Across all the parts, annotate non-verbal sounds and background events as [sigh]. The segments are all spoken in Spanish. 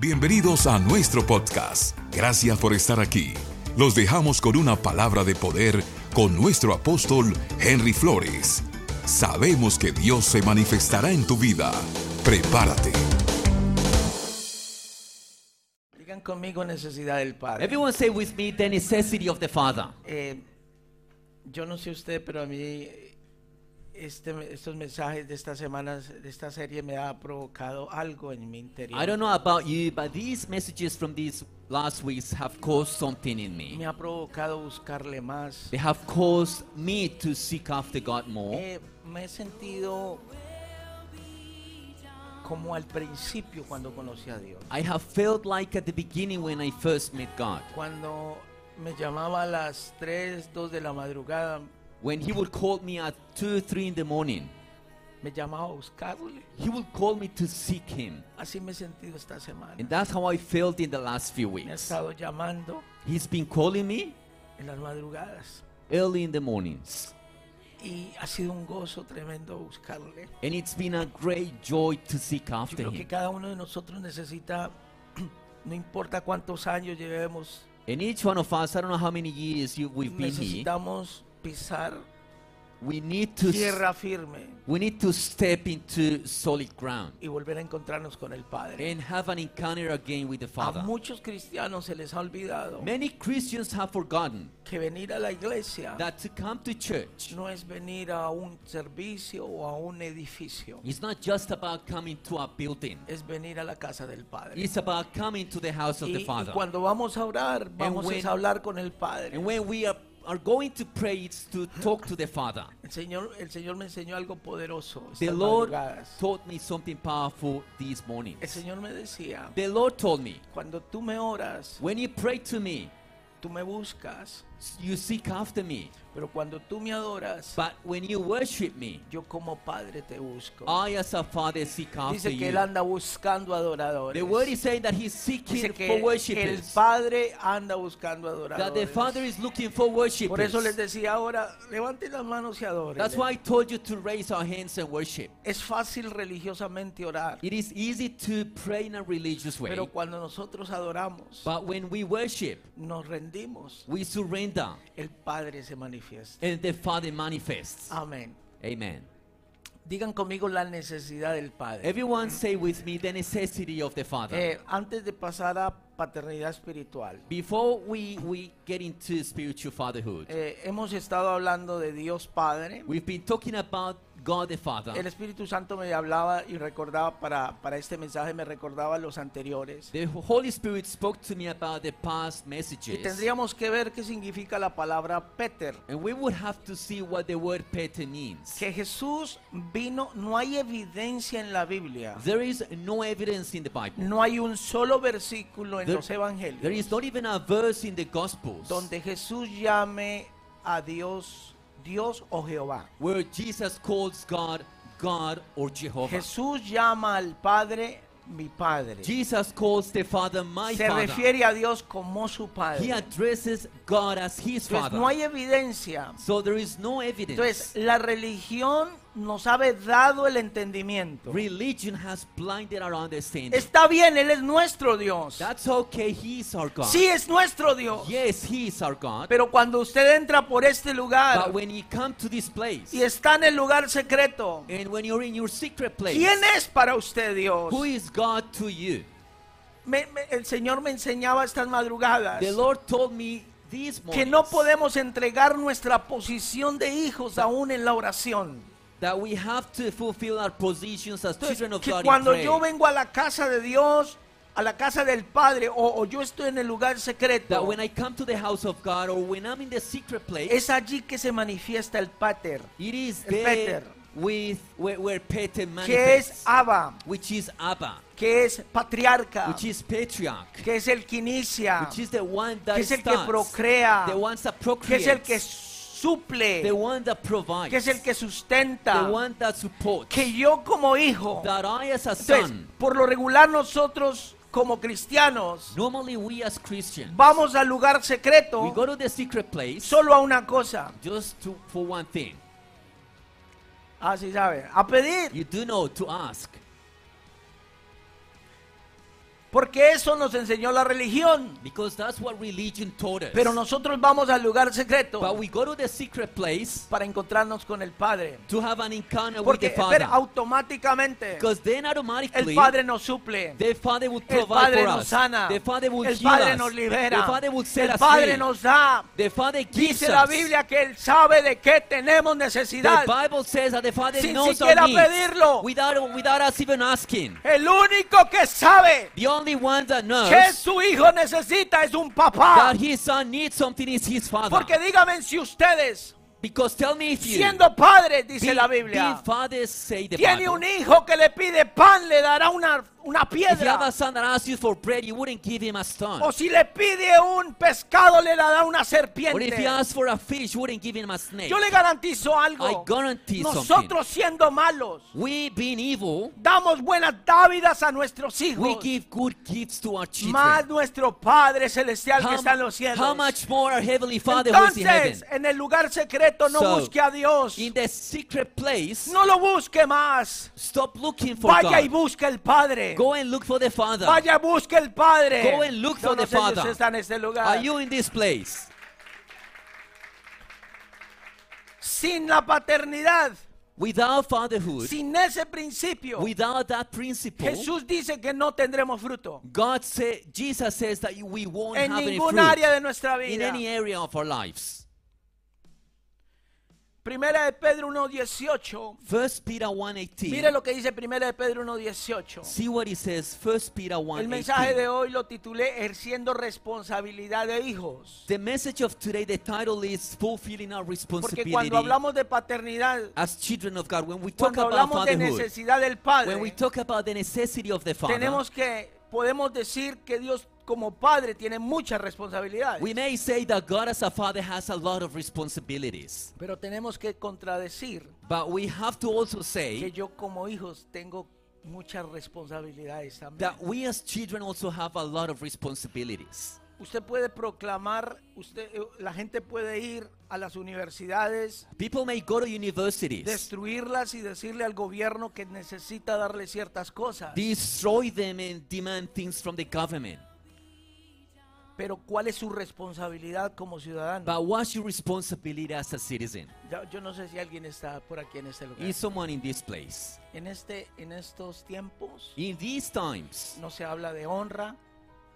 Bienvenidos a nuestro podcast. Gracias por estar aquí. Los dejamos con una palabra de poder con nuestro apóstol Henry Flores. Sabemos que Dios se manifestará en tu vida. Prepárate. Digan conmigo necesidad del Padre. Everyone say with me the necessity of the Father. Eh, yo no sé usted, pero a mí este, estos mensajes de estas semanas, de esta serie, me ha provocado algo en mi interior. I don't know about you, but these messages from these last weeks have caused something in Me me. ha provocado buscarle más. They have caused me to seek after God more. Eh, me he sentido como al principio cuando conocí a Dios. I have felt like at the beginning when I first met God. Cuando me llamaba a las 3, 2 de la madrugada, When He would call me at 2, 3 in the morning, me llamaba a buscarle. He would call me to seek Him. Así me he sentido esta semana. And that's how I felt in the last few Me ha weeks. estado llamando He's been calling me en las madrugadas. early in the mornings. Y ha sido un gozo tremendo buscarle. And it's been a great joy to seek Yo after creo que Him. cada uno de nosotros necesita, [clears throat] no importa cuántos años llevemos, And each one of us, I don't know how many years you, we've been here, necesitamos pisar we need to tierra firme we need to step into solid ground y volver a encontrarnos con el Padre. and have an encounter again with the A Father. muchos cristianos se les ha olvidado Many Christians have forgotten que venir a la iglesia that to come to church no es venir a un servicio o a un edificio, is not just about coming to a building. es venir a la casa del Padre. It's about coming to the house of Y, the y Father. cuando vamos a orar, vamos when- a hablar con el Padre. And when we are, are going to pray, it's to talk to the Father. El Señor, el Señor me enseñó algo poderoso. The Lord taught me something powerful these El mornings. Señor me decía, The Lord told me, cuando tú me oras, when you pray to me, tú me buscas, you seek after me. pero cuando tú me adoras, But when you worship me, yo como Padre te busco. I as a father seek after Dice que you. él anda buscando adoradores. The word is saying that he's seeking Dice for que el worshippers. Padre anda buscando That the adoradores. Father is looking for worshippers. Por eso les decía ahora, levanten las manos y adoren. That's why I told you to raise our hands and worship. Es fácil religiosamente orar, It is easy to pray in a religious way, pero cuando nosotros adoramos, but when we worship, nos rendimos, we surrender el Padre se manifiesta. and the Father manifests. Amén. Amen. Digan conmigo la necesidad del Padre. Everyone say with me the necessity of the Father. Eh, antes de pasar a paternidad espiritual, Before we, we get into spiritual fatherhood, eh, hemos estado hablando de Dios Padre. we've been talking about God the El Father. Espíritu Santo me hablaba y recordaba para, para este mensaje, me recordaba los anteriores. The Holy Spirit spoke to me about the past Y messages. tendríamos que ver qué significa la palabra Peter. And we would have to see what the word Peter means. Que Jesús vino, no hay evidencia en la Biblia. There is no evidence in the Bible. No hay un solo versículo en There- los There evangelios is not even a verse in the Gospels donde Jesús llame a Dios Dios o Jehová. where Jesus calls God God or Jehovah. Jesús llama al Padre mi Padre. Jesus calls the Father my Se Father. refiere a Dios como su He Padre. addresses God as his Entonces Father. no hay evidencia. So there is no evidence. Entonces la religión nos ha dado el entendimiento. Religion has blinded our understanding. Está bien, Él es nuestro Dios. That's okay. He is our God. Sí es nuestro Dios. Yes, He is our God. Pero cuando usted entra por este lugar But when you come to this place, y está en el lugar secreto, and when you're in your secret place, ¿quién es para usted Dios? who is God to you? Me- me- el Señor me enseñaba estas madrugadas The Lord told me que no podemos entregar nuestra posición de hijos aún en la oración. That we have to fulfill our positions as children of que God cuando yo vengo a la casa de Dios, a la casa del Padre, o, o yo estoy en el lugar that secreto, when I come to the house of God or when I'm in the secret place, es allí que se manifiesta el Pater, it is el there Peter. with where, where Peter que es Abba, which is Abba, que es patriarca, which is patriarch, que es el que inicia, which is the one that que es el que procrea, the ones that que es el que suple, the one that provides, que es el que the sustenta, one that supports, que yo como hijo, that I as a entonces, son, por lo regular nosotros como cristianos normally we as Christians, vamos al lugar we secreto go to the secret place solo a una cosa, just to, for one thing. así sabe, a pedir. You do know to ask. Porque eso nos enseñó la religión. Because that's what religion taught us. Pero nosotros vamos al lugar secreto but we go to the secret place para encontrarnos con el Padre. to have an encounter with Porque the Father. espera, automáticamente Because then el automatically Padre nos suple. the Father will El provide Padre for nos us. sana. The Father will El Padre us. nos libera. The Father will set El us Padre free. nos da. The Father gives Dice la us. Biblia que Él sabe de qué tenemos The necesidad. Bible says that the Father Sin knows siquiera our needs pedirlo. without, without us even asking. El único que sabe The only one that knows que su hijo necesita es un papá. that his son needs something is his father. Porque dígame si ustedes, because tell me if you, siendo padres, dice be- la being Biblia, fathers say the tiene Bible, un hijo que le pide pan, le dará una, una if you have a piedra. son that asks you for bread, you wouldn't give him a stone. O si le pide un pescado, le dará una Or if you serpiente. for a fish, you wouldn't give him a snake. Yo le garantizo I algo. guarantee something. Nosotros siendo malos, We being evil, damos buenas dávidas a nuestros we hijos. give good gifts to our children. Más nuestro Padre Celestial que how, está en los cielos. how much more our heavenly Father who is in heaven? En el lugar secreto no So, busque a Dios. In the secret place, No lo busque más. stop looking for Vaya y God. busque el Padre. Go and look for the Father. Vaya, busque el Padre. Go and look Yo for no the sé si Father. usted está en este lugar. Are you in this place? Sin la paternidad, Without fatherhood, sin ese principio, without that principle, Jesús dice que no tendremos fruto God say, Jesus says that we won't en have any fruit área de nuestra in any area of our lives. Primera de Pedro 1.18. First Peter 1:18. Mire lo que dice Primera de Pedro 1.18. See what it says. First Peter El mensaje de 1:18. hoy lo titulé Ejerciendo responsabilidad de hijos. The message of today, the title is fulfilling our Porque responsibility cuando hablamos de paternidad, as children of God. When we talk cuando about hablamos de fatherhood, necesidad del when we Padre, talk about the necessity of the father, tenemos que, podemos decir que Dios como Padre tiene muchas responsabilidades. we may say that God as a father has a lot of responsibilities. Pero tenemos que contradecir But we have to also que say yo como hijos tengo muchas responsabilidades también. that we as children also have a lot of responsibilities. Usted puede proclamar, usted, eh, la gente puede ir a las universidades, People may go to universities, destruirlas y decirle al gobierno que necesita darle ciertas cosas. destroy them and demand things from the government. Pero ¿cuál es su responsabilidad como ciudadano? But what's your responsibility as a citizen? Yo no sé si alguien está por aquí en este lugar. Is someone in this place? En, este, en estos tiempos In these times, no se habla de honra,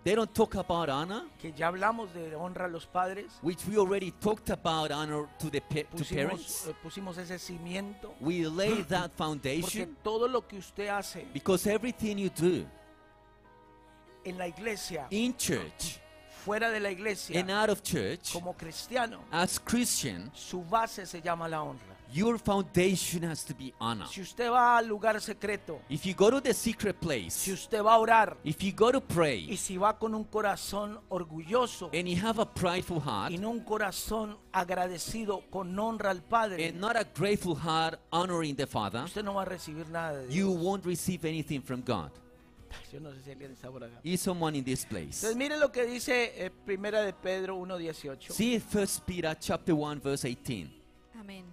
they don't talk about honor, que ya hablamos de honra a los padres. which we already talked about honor to the pa- to Pusimos, parents. eh, pusimos ese cimiento. We lay [clears throat] that Porque foundation todo lo que usted hace because everything you do en la iglesia, in church fuera de la iglesia, and out of church, como cristiano, as Christian, su base se llama la honra. your foundation has to be honor. Si usted va al lugar secreto, If you go to the secret si place, usted va a orar if you go to y pray si va con un corazón orgulloso and you have a prideful heart y no un corazón agradecido con honra al Padre, and not a grateful heart honoring the Father, usted no va a recibir nada de you Dios. won't receive anything from God. Yo no sé si alguien está por acá. Is someone in this place? Entonces mire lo que dice eh, Primera de Pedro 1.18. See First Peter chapter 1 verse 18. Amén.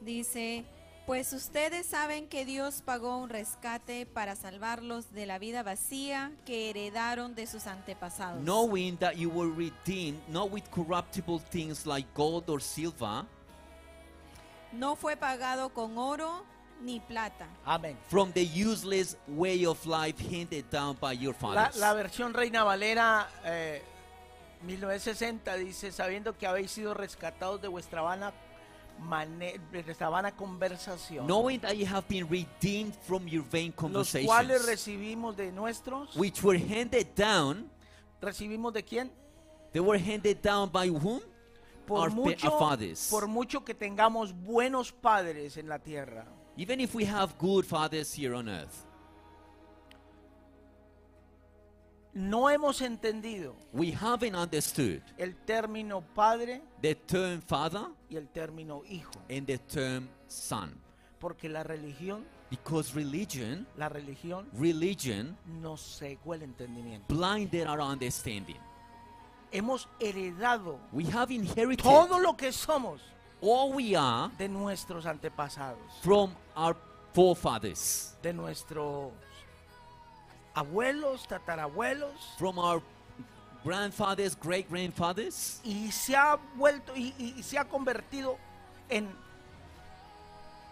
Dice, pues ustedes saben que Dios pagó un rescate para salvarlos de la vida vacía que heredaron de sus antepasados. Knowing that you were redeemed not with corruptible things like gold or silver No fue pagado con oro ni plata, Amén. from the useless way of life handed down by your La, fathers. la versión Reina Valera eh, 1960 dice, sabiendo que habéis sido rescatados de vuestra vana, mane- de vuestra vana conversación, Knowing that you have been redeemed from your vain los cuales conversations, recibimos de nuestros, which were handed down, recibimos de quién? they were handed down by whom? Por Our, pa- mucho, our fathers. por mucho que tengamos buenos padres en la tierra, Even if we have good fathers here on earth, no hemos entendido we haven't understood el término padre the term father y el término hijo, and the term son. porque la religión, Because religion, la religión religion nos cegó el entendimiento. blinded our understanding. Hemos heredado We have inherited todo lo que somos all we are de nuestros antepasados, from our forefathers, de nuestros abuelos, tatarabuelos, from our grandfathers, great grandfathers, y se ha vuelto y, y- y se ha convertido en,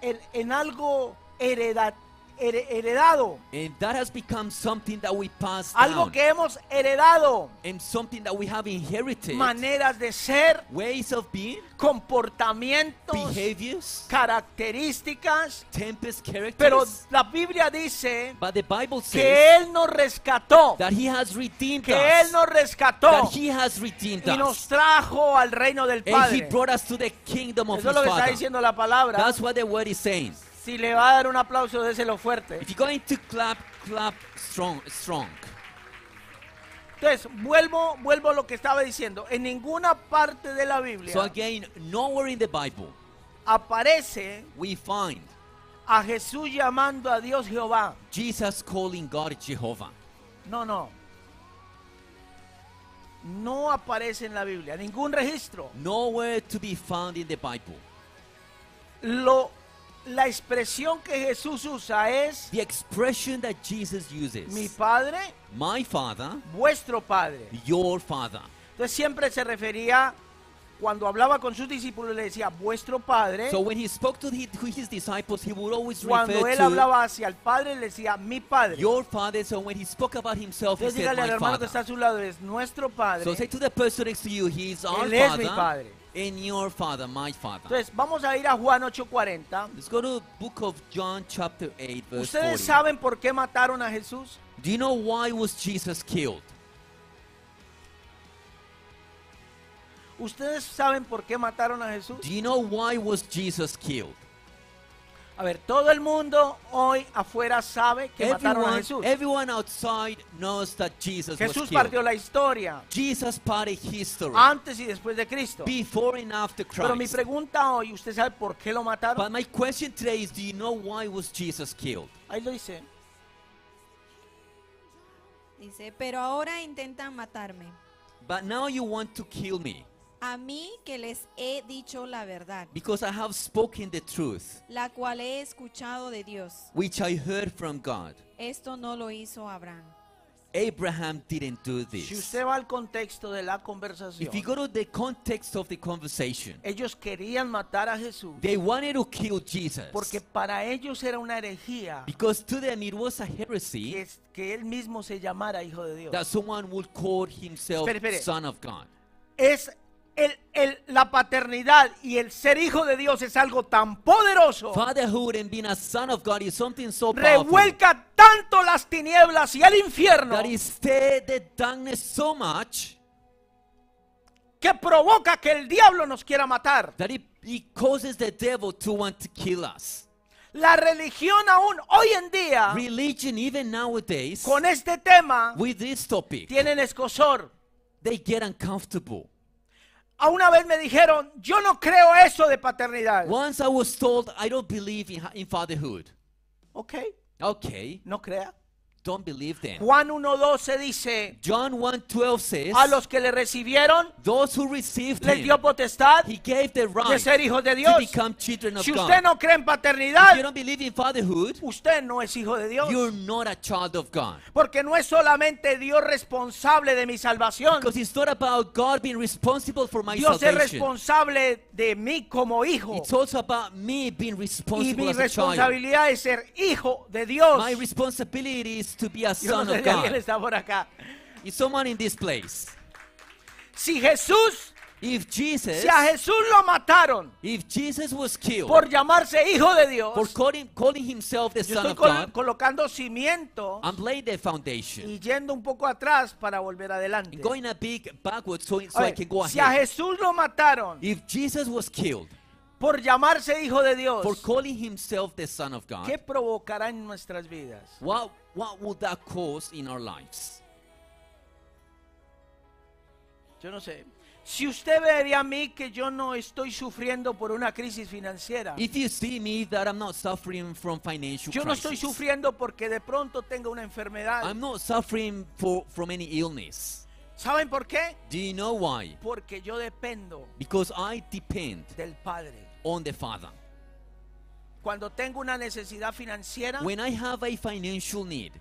en, en algo hereda- here- heredado, and that has become something that we pass algo down, que hemos heredado, and something that we have inherited, maneras de ser, ways of being, comportamientos, behaviors, características, characters. pero la Biblia dice but the Bible que says Él nos rescató, that He has redeemed que Él us, nos rescató. That He has redeemed y us, nos trajo al reino del and He Padre. brought us to the kingdom of Eso es lo que está diciendo la palabra. That's what the word is saying. Si le va a dar un aplauso, déselo fuerte. If you're going to clap, clap strong, strong. Entonces, vuelvo, vuelvo a lo que estaba diciendo. En ninguna parte de la Biblia So again, nowhere in the Bible aparece we find a Jesús llamando a Dios Jehová. Jesus calling God Jehovah. No, no. No aparece en la Biblia, ningún registro. Nowhere to be found in the Bible. Lo, la expresión que Jesús usa es The expression that Jesus uses, mi Padre, my Father, vuestro Padre. your Father. Entonces siempre se refería, cuando hablaba con sus discípulos, le decía vuestro Padre. So when he spoke to his, to his disciples, he would always Cuando refer él to hablaba hacia el Padre, le decía mi Padre. your Father. So when he spoke about himself, he Entonces said dígale al my hermano que está Father. a su lado, es nuestro Padre. So say to the person next to you, he is our Él es mi Father Padre. And your Father, my Father. Entonces vamos a ir a Juan 8:40. Let's go to book of John chapter 8 verse ¿Ustedes 40. saben por qué mataron a Jesús? Do you know why was Jesus killed? ¿Ustedes saben por qué mataron a Jesús? Do you know why was Jesus killed? A ver, todo el mundo hoy afuera sabe que mataron a Everyone, Jesús. everyone outside knows that Jesus Jesús was killed. partió la historia Jesus parted history antes y después de Cristo. before and after Pero mi Christ. pregunta hoy, ¿usted sabe por qué lo mataron? But my question today is, do you know why was Jesus killed? Ahí lo dice. Dice, pero ahora intentan matarme. But now you want to kill me A mí que les he dicho la verdad, because I have spoken the truth, la cual he escuchado de Dios. which I heard from God. Esto no lo hizo Abraham. Abraham didn't do Si this. usted va al contexto de la conversación, If you go to the context of the conversation, ellos querían matar a Jesús they wanted to kill Jesus porque para ellos era una herejía because to them it was a que, heresy es- que él mismo se llamara hijo de Dios. that someone would call himself Espere, espere. son of God. Es el, el- la paternidad y el ser hijo de Dios es algo tan poderoso. Fatherhood and being a son of God is something so powerful Revuelca tanto las tinieblas y el infierno that stirred the darkness so much que provoca que el diablo nos quiera matar. that it, it causes the devil to want to kill us. La religión aún hoy en día Religion, even nowadays, con este tema with this topic, tienen escosor. they get uncomfortable. A una vez me dijeron, yo no creo eso de paternidad. Once I was told I don't believe in, in fatherhood. Ok, Okay, no crea. Don't believe them. Juan 1.12 dice, John 1:12 says, a los que le recibieron those who received les dio potestad he gave the de right ser hijos de to Dios. become children of Si God. usted no cree en If paternidad, you don't believe in fatherhood, usted no es hijo de Dios. you're not a child of God. Porque no es solamente Dios responsable de mi salvación. Because it's not about God being responsible for my Dios es salvation. responsable de mí como hijo. It's also about me being Y responsible mi as a child. responsabilidad es ser hijo de Dios. My responsibility is to be a Yo no son sé of si alguien God. está por acá. Is someone in this place? Si Jesús, If Jesus, si a Jesús lo mataron if Jesus was killed por llamarse hijo de Dios, for calling, calling himself the yo son estoy of col- God, colocando cimiento I'm laying the foundation. y yendo un poco atrás para volver adelante. And going a big backwards so, so I can go si a ahead. Jesús lo mataron If Jesus was killed por llamarse hijo de Dios, for calling himself the son of God, ¿qué provocará en nuestras vidas? what, what would that cause in our lives? Yo no sé. Si usted vería a mí que yo no estoy sufriendo por una crisis financiera, If you see me that I'm not suffering from financial yo no estoy crisis, sufriendo porque de pronto tenga una enfermedad. I'm not suffering for, from any illness. ¿Saben por qué? Do you know why? Porque yo dependo Because I depend del Padre. On the Father. Cuando tengo una necesidad financiera, When I have a financial need,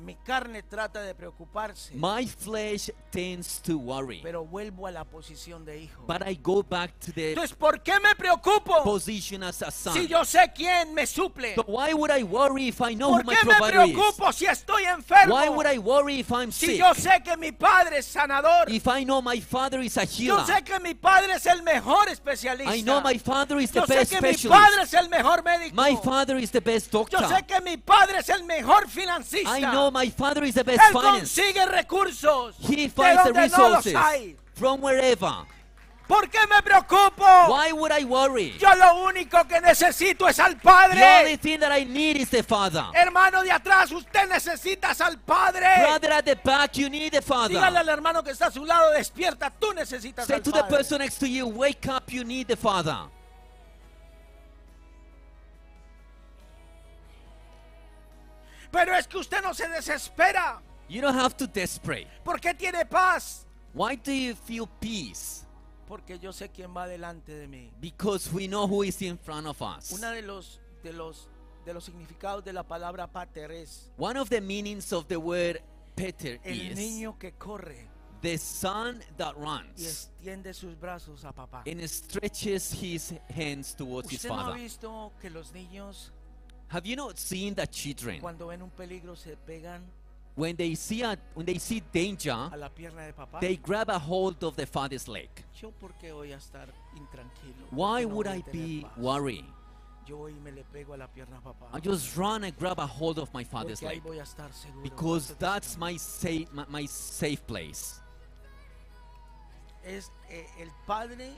Mi carne trata de preocuparse, My flesh tends to worry. pero vuelvo a la posición de hijo. But I go back to the Entonces, ¿por qué me preocupo position as a son. si yo sé quién me suple? So why would I worry if I know ¿Por my qué me is? preocupo si estoy enfermo? Why would I worry if I'm Si yo sé que mi padre es sanador. If I know my father is a Yo healer. sé que mi padre es el mejor especialista. I know my father is the Yo sé best que mi padre es el mejor médico. My father is the best Yo doctor. sé que mi padre es el mejor financista. I know my father is the best Él finance. consigue recursos He de finds the donde no los resources hay. from wherever. ¿Por qué me preocupo? Why would I worry? Yo lo único que necesito es al The only Padre. thing that I need is the Father. Hermano de atrás, usted necesita al Padre. Brother at the back, you need the Dígale Father. al hermano que está a su lado, despierta, tú necesitas Say al to the Padre. person next to you, wake up, you need the Father. Pero es que usted no se desespera. You don't have to desperate. ¿Por qué tiene paz? Why do you feel peace? Porque yo sé quién va delante de mí. Because we know who is in front of us. Una de los de los de los significados de la palabra pater es One of the meanings of the word Peter el is niño que corre the son that y runs extiende sus brazos a papá. and stretches his hands towards his ¿Usted no ha father. visto que los niños Have you not seen that children cuando ven un peligro se pegan when they see a, when they see danger, a la pierna de papá? they grab a hold of the father's leg. Yo por qué voy a estar intranquilo? ¿Por Why qué no would voy a I tener be paz? worried? Yo voy y me le pego a la pierna a papá. I just run and grab a hold of my father's Porque ahí leg voy a estar seguro. because ¿Cuántos that's dicen my safe my, my safe place. es eh, el padre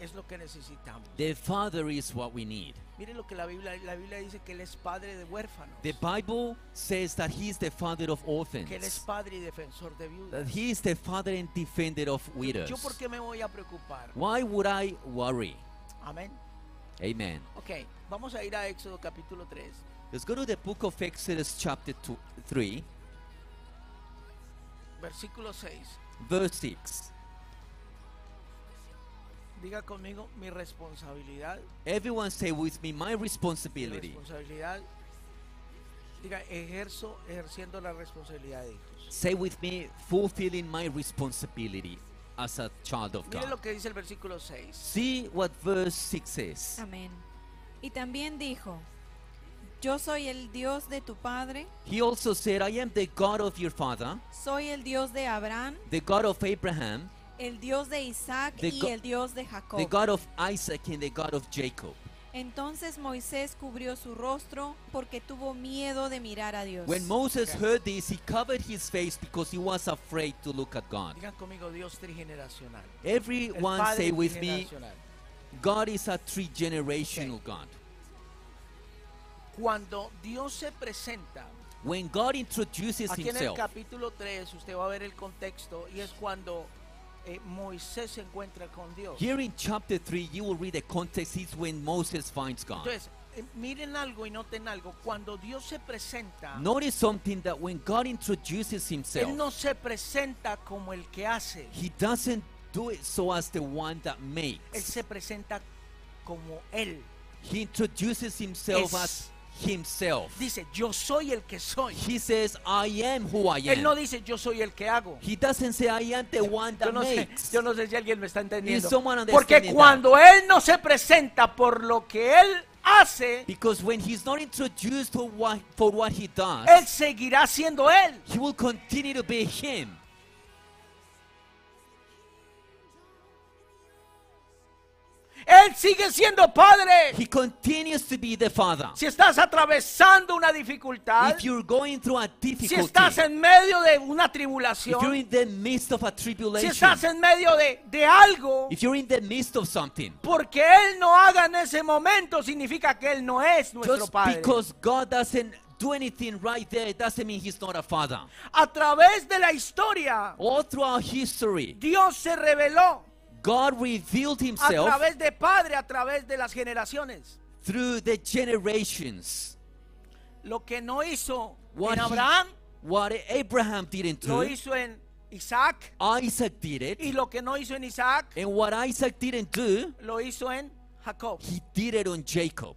es lo que necesitamos. The father is what we need. Mire lo que la Biblia la Biblia dice que él es padre de huérfanos. The Bible says that he is the father of que él es orphans. padre y defensor de viudas. That he is the father and defender of widows. Yo por qué me voy a preocupar? Why would I worry? Amén. Amen. Ok, vamos a ir a Éxodo capítulo 3. Let's go to the book of Exodus chapter two, 3, Versículo 6. verse 6. Diga conmigo mi responsabilidad. Everyone say with me, my Mi responsibility. responsabilidad. Diga, ejerzo, ejerciendo la responsabilidad de hijos. Say with me, fulfilling my responsibility as a child of Mire God. lo que dice el versículo 6. See what verse 6 says. Amén. Y también dijo, yo soy el Dios de tu padre, He also said, I am the God of your father, soy el Dios de Abraham, the God of Abraham, el Dios de Isaac The y el Dios de Jacob. the God of Isaac, and the God of Jacob. Entonces Moisés cubrió su rostro porque tuvo miedo de mirar a Dios. When Moses heard this, he covered his face because he was afraid to look at God. Digan conmigo Dios trigeneracional. Everyone say with me, trigeneracional. God is a three generational God. Cuando Dios se presenta, When God introduces aquí en el himself, capítulo 3 usted va a ver el contexto y es cuando eh, Moisés se encuentra con Dios. here in chapter 3, you will read the context. It's when Moses finds God. Entonces, eh, miren algo y noten algo. Cuando Dios se presenta, Notice something that when God introduces himself, Él no se presenta como el que hace. he doesn't do it so as the one that Él makes. se presenta como Él. He introduces himself Es. as himself. Dice, yo soy el que soy. He says, I am who I Él no am. dice, yo soy el que hago. He doesn't say, I am the one Yo that no, sé, makes. yo no sé si alguien me está entendiendo. Porque cuando Él no se presenta por lo que Él hace, Because when he's not introduced to what, for what he does, Él seguirá siendo Él. he will continue to be him. Él sigue siendo Padre. He continues to be the Father. Si estás atravesando una dificultad, If you're going through a si difficulty, estás en medio de una if you're tribulación, in the midst of a si tribulation, estás en medio de, de algo, if you're in the midst of something, porque Él no haga en ese momento, significa que Él no es nuestro just Padre. because God doesn't do anything right there, it doesn't mean He's not a Father. A través de la historia, All throughout history, Dios se reveló God revealed a Himself través de Padre, a través de las generaciones. through the generations. Lo que no hizo What, en he- Abraham, what Abraham didn't lo do, hizo en Isaac. Isaac did it. Y lo que no hizo en Isaac, And what Isaac didn't do, lo hizo en Jacob. he did it on Jacob.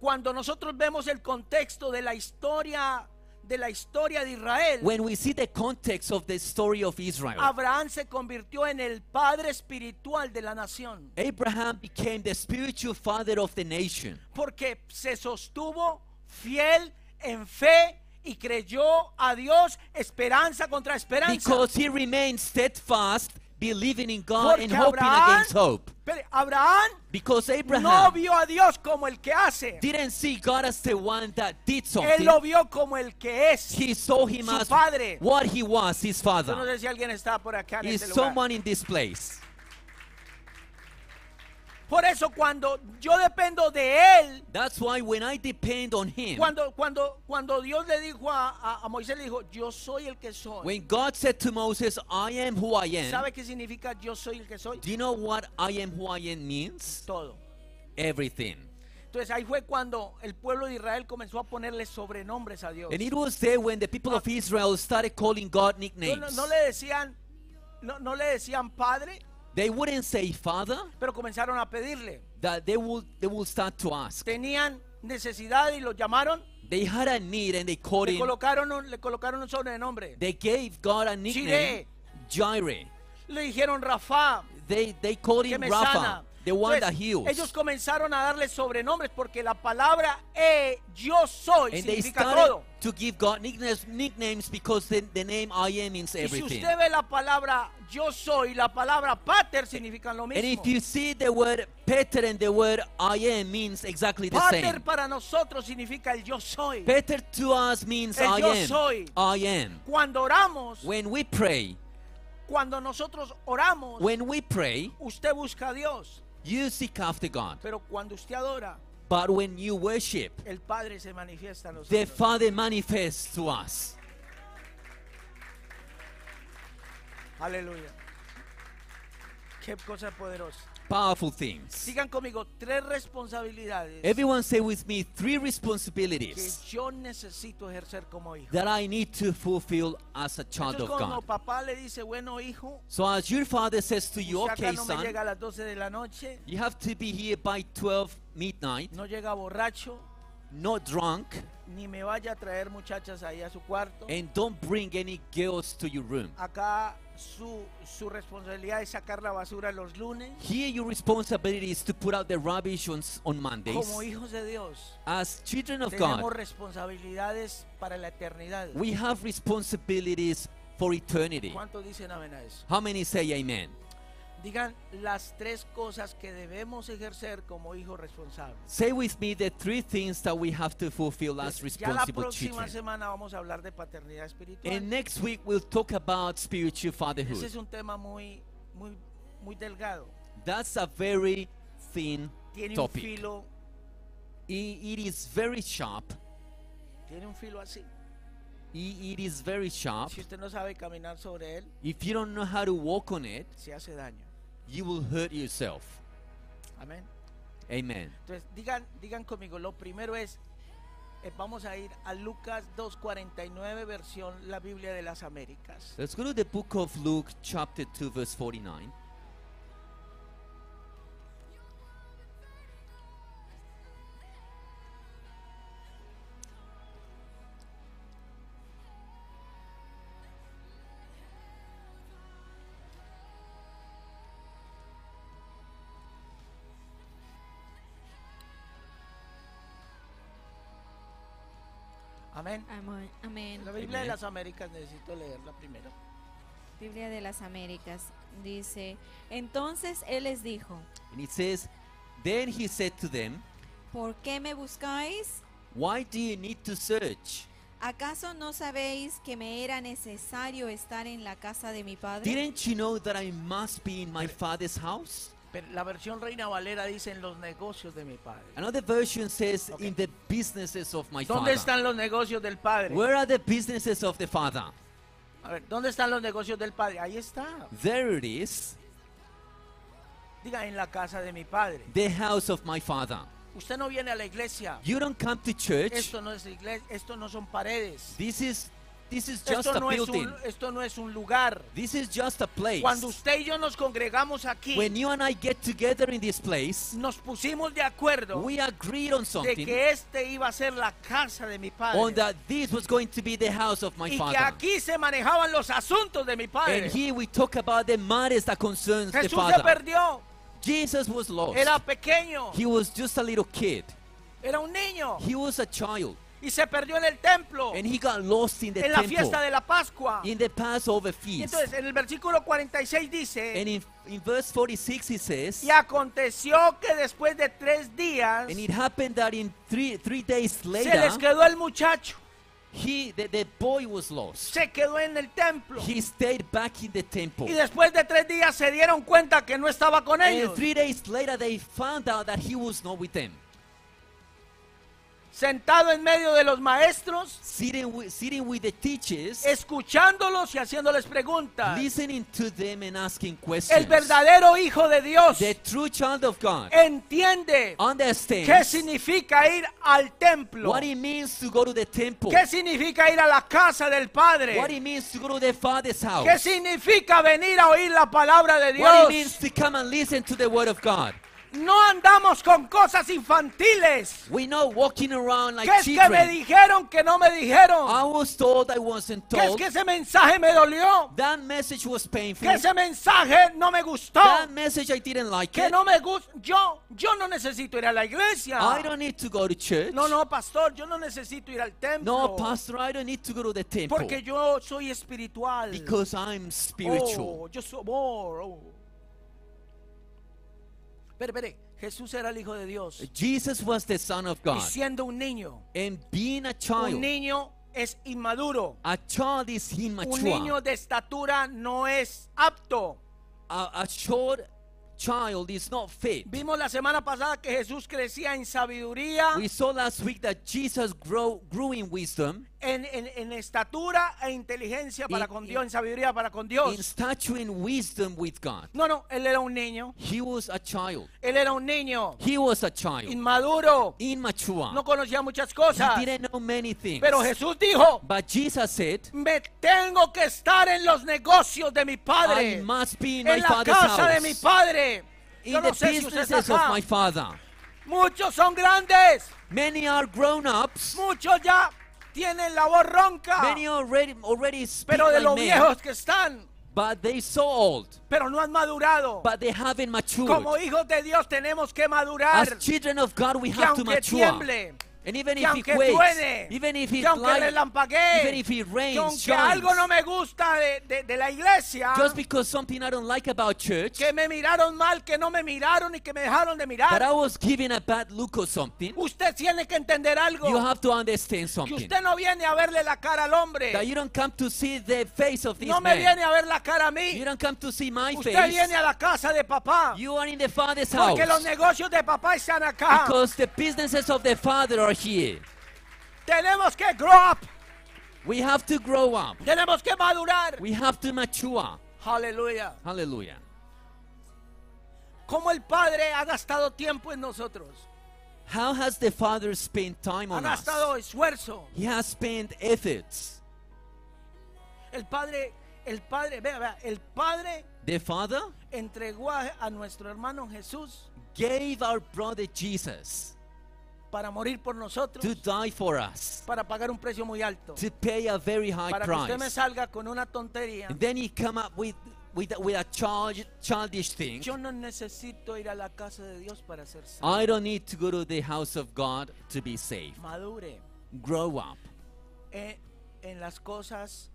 Cuando nosotros vemos el contexto de la historia de la historia de Israel, when we see the context of the story of Israel, Abraham se convirtió en el padre espiritual de la nación Abraham became the spiritual father of the nation porque se sostuvo fiel en fe y creyó a Dios esperanza contra esperanza. because he remained steadfast, believing in God and Porque hoping Abraham, against hope. Abraham Because no Abraham vio a Dios como el que hace. didn't see God as the one that did Él something. lo vio como el que es. He saw him Su as padre. what he was, his Yo no father. sé si alguien está por acá en Is este lugar. someone in this place. Por eso cuando yo dependo de él, That's why when I depend on him, cuando cuando cuando Dios le dijo a, a- a Moisés le dijo, "Yo soy el que soy." when God said to Moses, I am who I am, ¿Sabe qué significa yo soy el que soy? do you know what I am who I am means? Todo. Everything. Entonces ahí fue cuando el pueblo de Israel comenzó a ponerle sobrenombres a Dios. And it was there when the people of Israel started calling God No, nicknames. no- no le decían no, no le decían padre, They wouldn't say father, pero comenzaron a pedirle. that they will they will start to ask. Tenían necesidad y lo llamaron, They had a need and they called le him. colocaron un, le colocaron un sobrenombre. They gave God a nickname, Jireh. Le dijeron Rafa, They they called him sana. The one Entonces, that heals. ellos comenzaron a darle sobrenombres porque la palabra eh, yo soy And significa todo. to give God nicknames, nicknames because the, the name I am means Y si everything. usted ve la palabra yo soy, la palabra pater significan lo And mismo. if you see the word Peter and the word I am means exactly the Pater same. para nosotros significa el yo soy. Peter to us means El I yo am. soy. I am. Cuando oramos, When we pray, cuando nosotros oramos, when we pray, usted busca a Dios. You seek after God. Pero cuando usted adora, But when you worship, el Padre se manifiesta a nosotros. the Father manifests to us. Aleluya. Qué cosa poderosa. Powerful things. Digan conmigo tres responsabilidades Everyone say with me three que responsibilities yo necesito ejercer como hijo. that I need to fulfill as a child of God. papá le dice, bueno hijo, So as your father says to you, usted acá okay no me son, llega a las 12 de la noche, you have to be here by 12 midnight, no llega borracho, not drunk, ni me vaya a traer muchachas ahí a su cuarto. and don't bring any girls to your room. Acá su, su responsabilidad es sacar la basura los lunes. Here your responsibility is to put out the rubbish on, on Mondays. Como hijos de Dios, As children of tenemos God, responsabilidades para la eternidad. we have responsibilities for eternity. ¿Cuántos dicen amén a eso? How many say amen? Digan las tres cosas que debemos ejercer como hijos responsables. Say with me the three things that we have to fulfill as Ya la responsible próxima children. semana vamos a hablar de paternidad espiritual. And next week we'll talk about spiritual Ese fatherhood. es un tema muy, muy, muy delgado. That's a very thin Tiene un topic. filo, I- it is very sharp. tiene un filo así. I- It is very sharp. Si usted no sabe caminar sobre él, If you don't know how to walk on it, se hace daño. You will hurt yourself. Amén. Amen. Entonces, digan, digan conmigo, lo primero es, eh, vamos a ir a Lucas 2.49, versión La Biblia de las Américas. Let's go to the book of Luke, chapter 2, verse 49. Amén. Amén. Amén. La Biblia de las Américas necesito leerla primero. Biblia de las Américas dice, entonces él les dijo, And it says, Then he said to them, ¿por qué me buscáis? Why do you need to search? ¿Acaso no sabéis que me era necesario estar en la casa de mi padre? Didn't you know that I must be in my father's house? Pero la versión Reina Valera dice en los negocios de mi padre. Another version says, Okay. In the businesses of my ¿Dónde father. están los negocios del padre? Where are the businesses of the father? A ver, ¿dónde están los negocios del padre? Ahí está. There it is, Diga, en la casa de mi padre. the house of my father. Usted no viene a la iglesia. You don't come to church. Esto no es iglesia, esto no son paredes. This is this is just Esto a no, es building. un, esto no es un lugar. This is just a place. Cuando usted y yo nos congregamos aquí, When you and I get together in this place, nos pusimos de acuerdo we agreed on de something que este iba a ser la casa de mi padre. on that this was going to be the house of my y que father. aquí se manejaban los asuntos de mi padre. And here we talk about the matters that concerns the Jesús se father. perdió. Jesus was lost. Era pequeño. He was just a little kid. Era un niño. He was a child. Y se perdió en el templo. And he got lost in the En la temple. fiesta de la Pascua. In the Passover feast. entonces en el versículo 46 dice, And in, in verse 46 he says, y aconteció que después de tres días And it happened that in three, three days se later, les quedó el muchacho. he, the, the boy was lost. Se quedó en el templo. He stayed back in the temple. Y después de tres días se dieron cuenta que no estaba con ellos. And three days later, they found out that he was not with them. Sentado en medio de los maestros, Sitting with, sitting with the teachers, escuchándolos y haciéndoles preguntas. listening to them and asking questions. El verdadero hijo de Dios The true child of God entiende qué significa ir al templo. what it means to go to the temple, ¿Qué significa ir a la casa del Padre? what it means to go to the Father's house, ¿Qué significa venir a oír la palabra de what it Dios? means to come and listen to the Word of God. No andamos con cosas infantiles. We know walking around like ¿Qué es que me children. dijeron que no me dijeron? I was told I wasn't ¿Qué es told. que ese mensaje me dolió? That message was painful. Que ese mensaje no me gustó. That message I didn't like Que it. no me gusta. Yo, yo no necesito ir a la iglesia. I don't need to go to church. No, no, pastor, yo no necesito ir al templo. No, pastor, I don't need to go to the temple Porque yo soy espiritual. because I'm spiritual. Oh, yo soy more. oh. Espere, espere. Jesús era el hijo de Dios. Jesus was the Son of Y God. siendo un niño, And being a un child, niño es inmaduro. a child is Un immature. niño de estatura no es apto. A, a short child is not fit. Vimos la semana pasada que Jesús crecía en sabiduría, We saw last week that Jesus grow, grew in wisdom, en, en- en estatura e inteligencia para In- con Dios, en sabiduría para con in Dios. stature and wisdom with God. No, no, él era un niño. He was a child. Él era un niño He was a child. inmaduro. Immature. No conocía muchas cosas. He didn't know many things. Pero Jesús dijo, But Jesus said, me tengo que estar en los negocios de mi I padre. must be in my En la father's casa de mi padre. In Yo the no sé si businesses of my father. Muchos son grandes. Many are grown ups. Muchos ya tienen la voz ronca. Many already already speak Pero de like men, viejos que están. but they so old, Pero no han madurado. but they haven't matured. Como hijos de Dios tenemos que madurar. As children of God, we Que have to aunque mature. tiemble. And even Que if aunque it truene. even if Que aunque relampaguee. even if it Que rains, aunque shines, algo no me gusta de, de- de la iglesia. just because something I don't like about church, Que me miraron mal, que no me miraron y que me dejaron de that I mirar. was given a bad look or something, Usted tiene que entender algo. you have to understand Que something. usted no viene a verle la cara al hombre. That you don't come to see the face of this No me man. viene a ver la cara a You mí. don't come to see my Usted face. viene a la casa de papá. You are in the Father's house. Porque los negocios de papá están acá. Because the businesses of the Father are here. Tenemos que grow up. We have to grow up. Tenemos que madurar. We have to mature. Aleluya. Hallelujah. Como el Padre ha gastado tiempo en nosotros. How has the Father spent time Ha on us? esfuerzo. He has spent efforts. El Padre, el Padre, vea, vea, el Padre The Father entregó a, a nuestro hermano Jesús gave our brother Jesus para morir por nosotros, to die for us, para pagar un precio muy alto. to pay a very high Para que usted me price. salga con una tontería. And then he come up with with, with a child, childish thing. Yo no necesito ir a la casa de Dios para ser salvo. I don't need to go to the house of God to be saved. Madure Grow up en, en las cosas,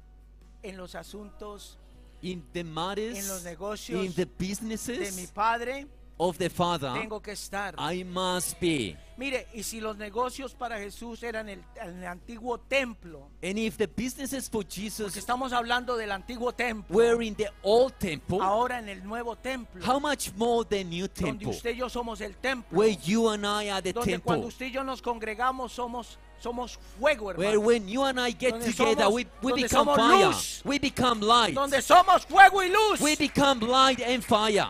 en los asuntos in the En matters, los negocios in the de mi businesses Padre. Of the Father. Tengo que estar. I must be. Mire, y si los negocios para Jesús eran el, el antiguo templo, And if the businesses for porque Jesus estamos hablando del antiguo templo, were in the old temple, ahora en el nuevo templo, how much more the new donde temple, usted y yo somos el templo, where you and I are the donde cuando temple, usted y yo nos congregamos somos somos fuego, where hermano, when you and I get Donde together, somos- we, we donde become fire, luz. we become light, donde somos fuego y luz. we become light and fire.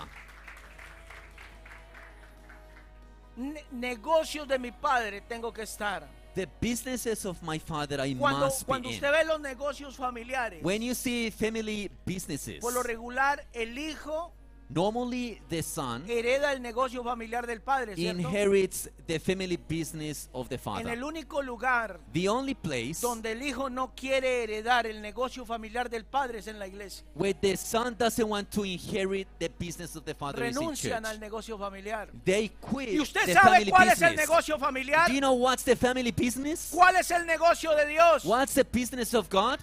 Ne- negocios de mi Padre tengo que estar. The businesses of my father I Cuando, must cuando be in. usted ve los negocios familiares, When you see family businesses, por lo regular el hijo normally the son hereda el negocio familiar del padre, ¿cierto? inherits the family business of the En father. el único lugar The only place donde el hijo no quiere heredar el negocio familiar del padre es en la iglesia. where the son doesn't want to inherit the business of the father is in Renuncian al negocio familiar. They quit ¿Y usted the sabe family cuál es el business. negocio familiar? Do you know what's the family business? ¿Cuál es el negocio de Dios? What's the business of God?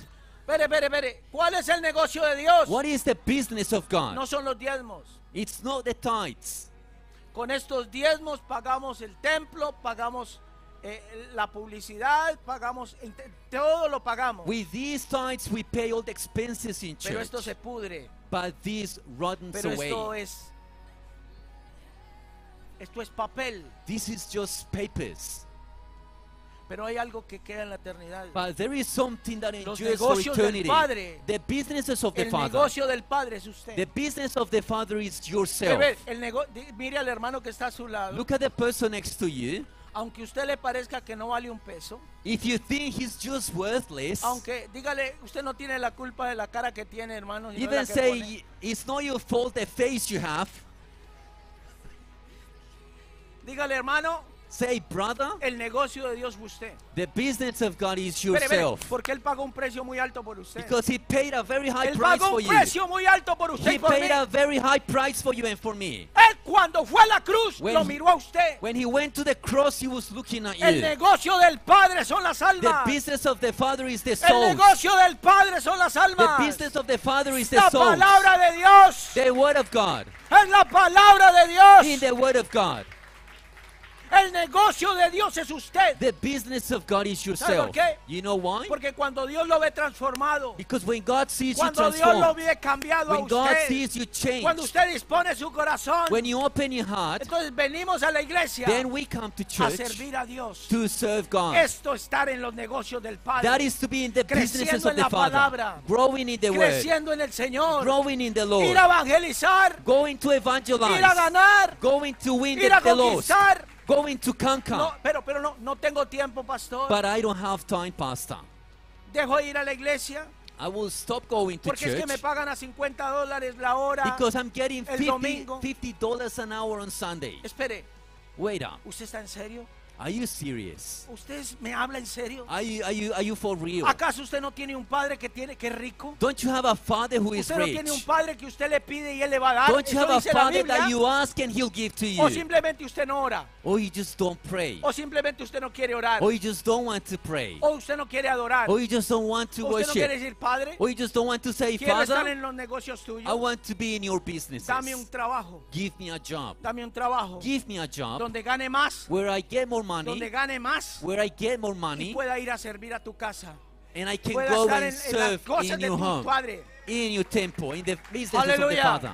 Espere, espere, espere. ¿Cuál es el negocio de Dios? What is the business of God? No son los diezmos. It's not the tithes. Con estos diezmos pagamos el templo, pagamos eh, la publicidad, pagamos todo lo pagamos. With these tithes, we pay all the expenses in Pero esto church. se pudre. But this rottens Pero esto away. es esto es papel. This is just papers. Pero hay algo que queda en la eternidad. But there is something that Los negocios del. Padre. The businesses of the El Father. negocio del Padre es usted. The business of the Father is yourself. ve, el mire al hermano que está a su lado. Look at the person next to you. Aunque usted le parezca que no vale un peso, If you think he's just worthless, aunque dígale, usted no tiene la culpa de la cara que tiene, hermano. even que say pone. it's not your fault the face you have. Dígale, hermano, Say, brother, el negocio de Dios fue usted. the business of God is Espere, espere, yourself. porque él pagó un precio muy alto por usted. Because he paid a very high Él price pagó for un you. precio muy alto por usted He y por mí. paid a very high price for you and for me. Él cuando fue a la cruz When lo he- miró a usted. When he went to the cross, he was looking at El you. negocio del Padre son las The almas. business of the Father is the El soul. negocio del Padre son las The almas. business of the Father is the La soul. palabra de Dios The word of God. es la palabra de Dios. In the word of God. El negocio de Dios es usted. The business of God is ¿Sabe por yourself. qué? You know why? Porque cuando Dios lo ve transformado, Because when God sees you cuando Dios lo ve cambiado a when God usted, sees you change, cuando usted dispone su corazón, when you open your heart, entonces venimos a la iglesia then we come to a church servir a Dios. to serve God. Esto estar en los negocios del Padre. That is to be in the businesses Creciendo of the la Father, palabra. growing in the word, creciendo en el Señor. growing in the Ir Lord, a evangelizar, going to ir a evangelize, ganar, going to win ir a the, the lost, conquistar. Going to conquer. No, pero pero no, no tengo tiempo, pastor. But I don't have time, Pastor. Dejo de ir a la iglesia I will stop going to porque es que me church pagan a 50 dólares la hora. because I'm getting el 50 domingo. dollars an hour on Sunday. Espere, Wait up. ¿usted está en serio? Are you serious? ¿Usted me habla en serio? Are you, are you, are you for real? ¿Acaso usted no tiene un padre que tiene que es rico? Don't you have a father who is ¿Usted no rich? tiene un padre que usted le pide y él le va a dar? Don't you ¿Eso have a dice la father that you ask and he'll give to ¿O you? simplemente usted no ora? Or you just don't pray? ¿O simplemente usted no quiere orar? Or you just don't want to pray? ¿O usted no quiere adorar? Or you just don't want to ¿O usted no quiere decir, Padre? Or you just don't want to say, Quiero estar Father, en los negocios tuyos. I want to be in your businesses. Dame un trabajo. Give me a job. Dame un trabajo. Give me a job Donde gane más. where I get more money, Donde gane más. where I get more Y money, pueda ir a servir a tu casa. and I can Pueda go estar and en, en las serve cosas in de your tu home, Padre. in your temple, in the businesses of the. Father.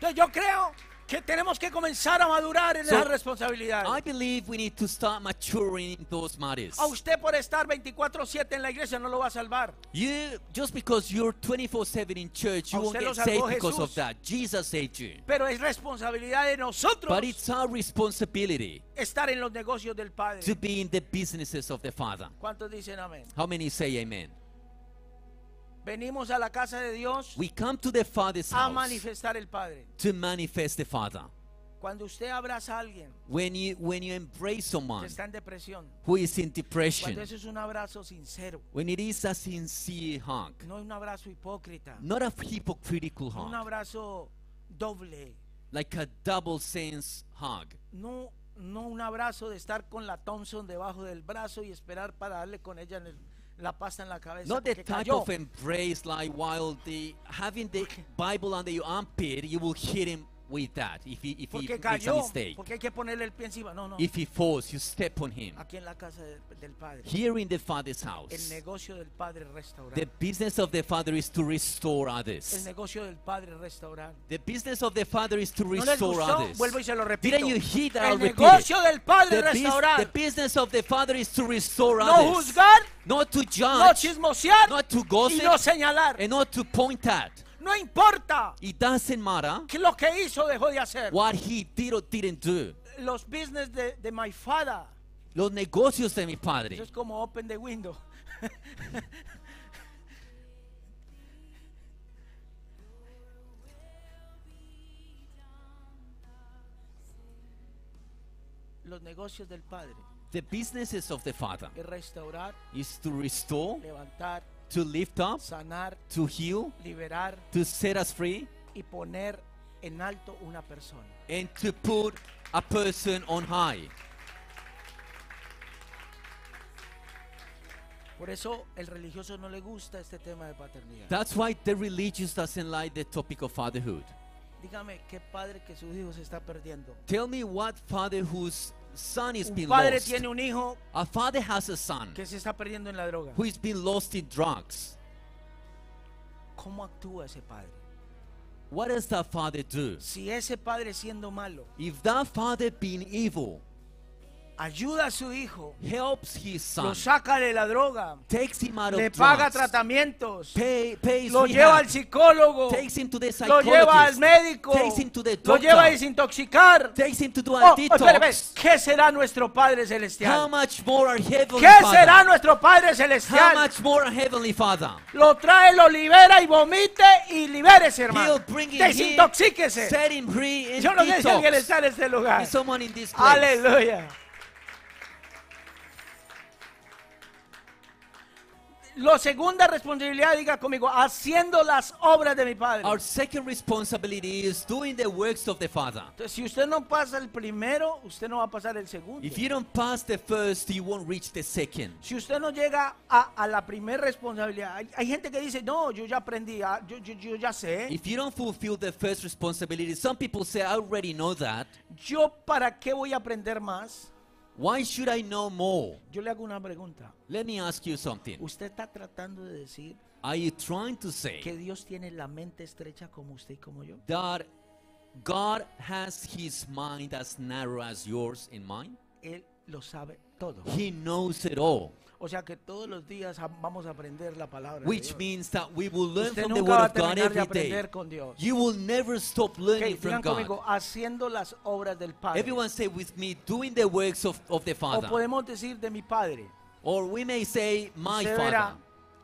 Entonces yo creo que tenemos que comenzar a madurar en So, esa responsabilidad. I believe we need to start maturing in those matters. A usted por estar 24/7 en la iglesia no lo va a salvar. You just because you're 24/7 in church, you won't get saved because Jesús. of that. Jesus saved you. Pero es responsabilidad de nosotros But it's our responsibility estar en los negocios del Padre. to be in the businesses of the Father. ¿Cuántos dicen amén? How many say amen? Venimos a la casa de Dios We come to the Father's a house manifestar el Padre. to manifest the Father. Cuando usted abraza a alguien When you when you embrace que someone está en depresión, who is in cuando depression, eso es un abrazo sincero, when it is a sincere hug, no un abrazo hipócrita, not a hypocritical no un hug, abrazo doble, like a double sense hug. no, no un abrazo de estar con la Thompson debajo del brazo y esperar para darle con ella en el- la pasta en la cabeza. Not the type cayó. of embrace like while the having the Bible under your armpit, you will hit him with that if he if he Porque makes a mistake. porque hay que ponerle el pie encima. No, no. If he falls, you step on him. Aquí en la casa de- del Padre. Here in the Father's El house, negocio del Padre restaurar. the business of the Father is to restore El others. negocio del Padre restaurar. The business of the Father is to restore gustó? others. Vuelvo y se lo repito. Didn't you hear that? El repeat negocio del Padre The, es bus- the business of the Father is to restore No others. juzgar, Not to no judge, chismosear not to y gossip, no señalar. and not to point at. No importa It doesn't matter que lo que hizo dejó de hacer. what he did or didn't do. Los business de, de my father Los negocios de mi Eso padre. es como open the window. [laughs] Los negocios del Padre The businesses of the Father es restaurar, is to restore, levantar, to lift up, sanar, to heal, liberar to set us free, y poner en alto una persona. and to put a person on high. Por eso el religioso no le gusta este tema de paternidad. That's why the religious doesn't like the topic of fatherhood. Dígame qué padre que su hijo se está perdiendo. Tell me what father whose son is Un being padre lost. tiene un hijo A father has a son que se está perdiendo en la droga. who is being lost in drugs. ¿Cómo actúa ese padre? What does that father do? Si ese padre siendo malo If that father being evil ayuda a su hijo, helps his son, lo saca de la droga, takes him out of le paga drugs, tratamientos, pay, pays lo rehab, lleva al psicólogo, takes him to the lo lleva al médico, takes him to the lo lleva a doctor, desintoxicar. takes him to do Oh, a oh, detox. ¿Qué será nuestro Padre How Celestial? much more our heavenly ¿Qué Father? será nuestro Padre How Celestial? much more our heavenly Father? Lo trae, lo libera y vomite y libérese, hermano. Him Desintoxíquese. set him free, Yo no sé si alguien está en este lugar. Aleluya. La segunda responsabilidad, diga conmigo, haciendo las obras de mi Padre. Our second responsibility is doing the works of the Father. Entonces, si usted no pasa el primero, usted no va a pasar el segundo. If you don't pass the first, you won't reach the second. Si usted no llega a, a la primera responsabilidad, hay, hay gente que dice, no, yo ya aprendí, ah, yo, yo- yo ya sé. If you don't fulfill the first responsibility, some people say, I already know that. Yo para qué voy a aprender más. Why should I know more? Yo le hago una pregunta. Let me ask you something. ¿Usted está tratando de decir Are you trying to que say Dios tiene la mente estrecha como usted y como yo? that God has his mind as narrow as yours in mind? Él lo sabe todo. He knows it all. O sea que todos los días vamos a aprender la palabra. de Which Dios. means that we will learn Usted from the Word of God every day. You will never stop learning from digan God. conmigo, haciendo las obras del Padre. Everyone say with me, doing the works of, of the o Father. podemos decir de mi Padre. Or we may say, my Usted Father. verá,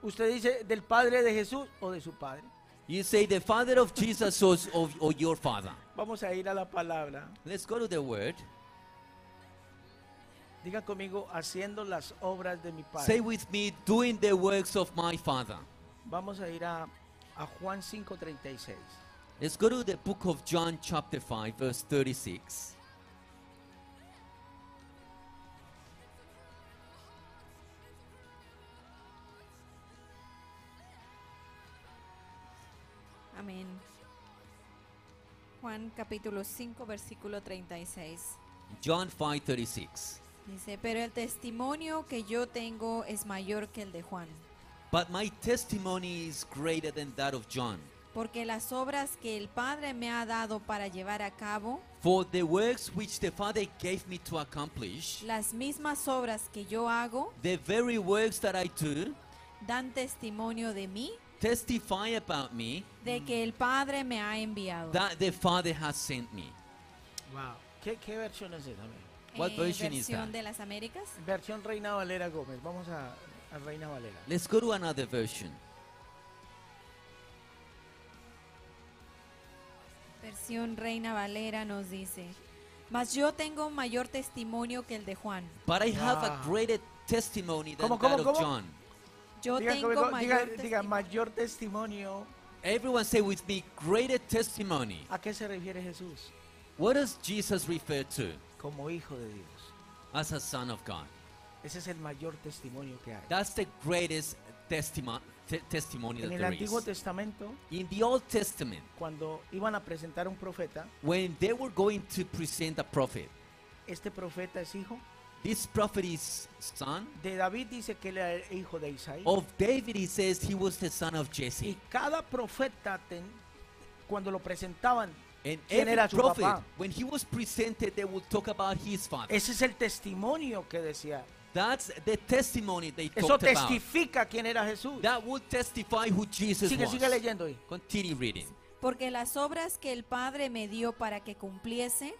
usted dice del Padre de Jesús o de su Padre. You say the Father of Jesus or, or, or your Father. Vamos a ir a la palabra. Let's go to the Word. Digan conmigo, haciendo las obras de mi Padre. Say with me, doing the works of my Father. Vamos a ir a, a Juan 5:36. Let's go to the book of John, chapter 5, verse 36. Amén. Juan capítulo 5, versículo 36. John 5, 36. Dice, pero el testimonio que yo tengo es mayor que el de Juan, But my testimony is greater than that of John. porque las obras que el Padre me ha dado para llevar a cabo, For the works which the Father gave me to accomplish, las mismas obras que yo hago, the very works that I do, dan testimonio de mí, testify about me de que el Padre me ha enviado. that the Father has sent me. Wow. ¿Qué, qué versión es esa? What Eh, version is versión that? de las Américas. Versión Reina Valera Gómez. Vamos a, a Reina Valera. Let's go to another version. Versión Reina Valera nos dice, mas yo tengo mayor testimonio que el de Juan. But I have a Wow. greater testimony than ¿Cómo, that cómo, of cómo? John. Yo Diga tengo conmigo, mayor diga, diga, testimonio. mayor testimonio. Everyone say with me, greater testimony. ¿A qué se refiere Jesús? What does Jesus refer to? Como hijo de Dios. As a son of God. Ese es el mayor testimonio que hay. That's the greatest testimony, testimony En el Antiguo. Testamento, In the Old Testament, cuando iban a presentar un profeta, when they were going to present a prophet, este profeta es hijo this prophet is son de David, dice que él era el hijo de Isaí. of David. He says he was the son of Y Jesse. cada profeta, ten- cuando lo presentaban, And ¿Quién every era su prophet, papá? when he was presented, they would talk about his father. ese es el testimonio que decía. That's the testimony they Eso talked about. testifica quién era Jesús. That would testify who Jesus Sigue, was. sigue leyendo ahí. Continue reading. Porque las obras que el Padre me dio para que cumpliese,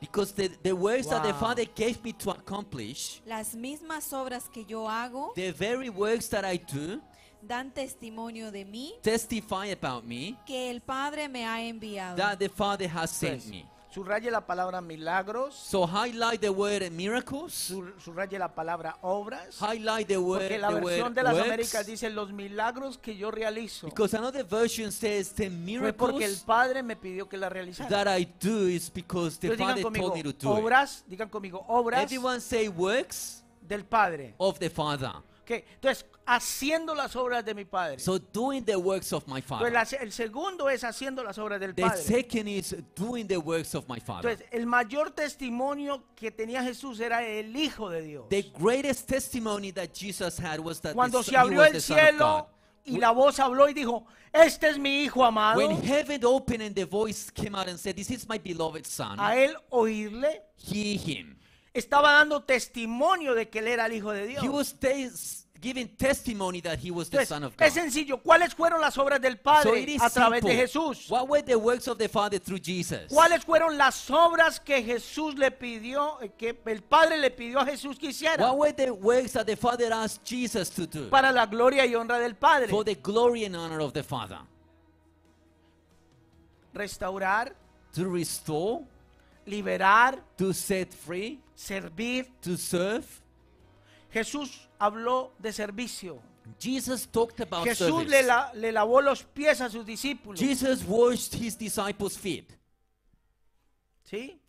Because the, the works that the Wow. Father gave me to accomplish, Las mismas obras que yo hago the very works that I do, dan testimonio de mí testify about me que el Padre me ha enviado. that the Father has sent Pues, me. subraye la palabra milagros, So highlight the word miracles, sur- subraye la palabra obras, highlight the word, porque la the versión word de las works, Américas dice los milagros que yo realizo. because another version says the Fue porque el miracles Padre me pidió que la realizara. that I do is because the Entonces Father digan told me to do it. obras, digan conmigo, obras Everyone say works del Padre. of the Father. Ok, Entonces, haciendo las obras de mi Padre. So doing the works of my Entonces, Father. la- el segundo es haciendo las obras del The Padre. second is doing the works of my Father. Entonces, el mayor testimonio que tenía Jesús era el Hijo de Dios. The greatest testimony that Jesus had was that Cuando the, se he abrió was el the Son of God. cielo y la voz habló y dijo, este es mi Hijo amado, When heaven opened and the voice came out and said, This is my beloved Son, a él oírle, hear him. Estaba dando testimonio de que él era el Hijo de Dios. He was tes- giving testimony that he was the Entonces, Son of God. es sencillo, ¿cuáles fueron las obras del So Padre is a través de simple. Jesús? What were the works of the Father through Jesus? ¿Cuáles fueron las obras que Jesús le pidió, que el Padre le pidió a Jesús que hiciera? What were the works that the Father asked Jesus to do? Para la gloria y honra del Padre. For the glory and honor of the Father. Restaurar, To restore, liberar, to set free, servir. to serve. Jesús habló de servicio. Jesus talked about Jesús service. le, la- le lavó los pies a sus discípulos. Jesus washed his disciples' feet. ¿Sí?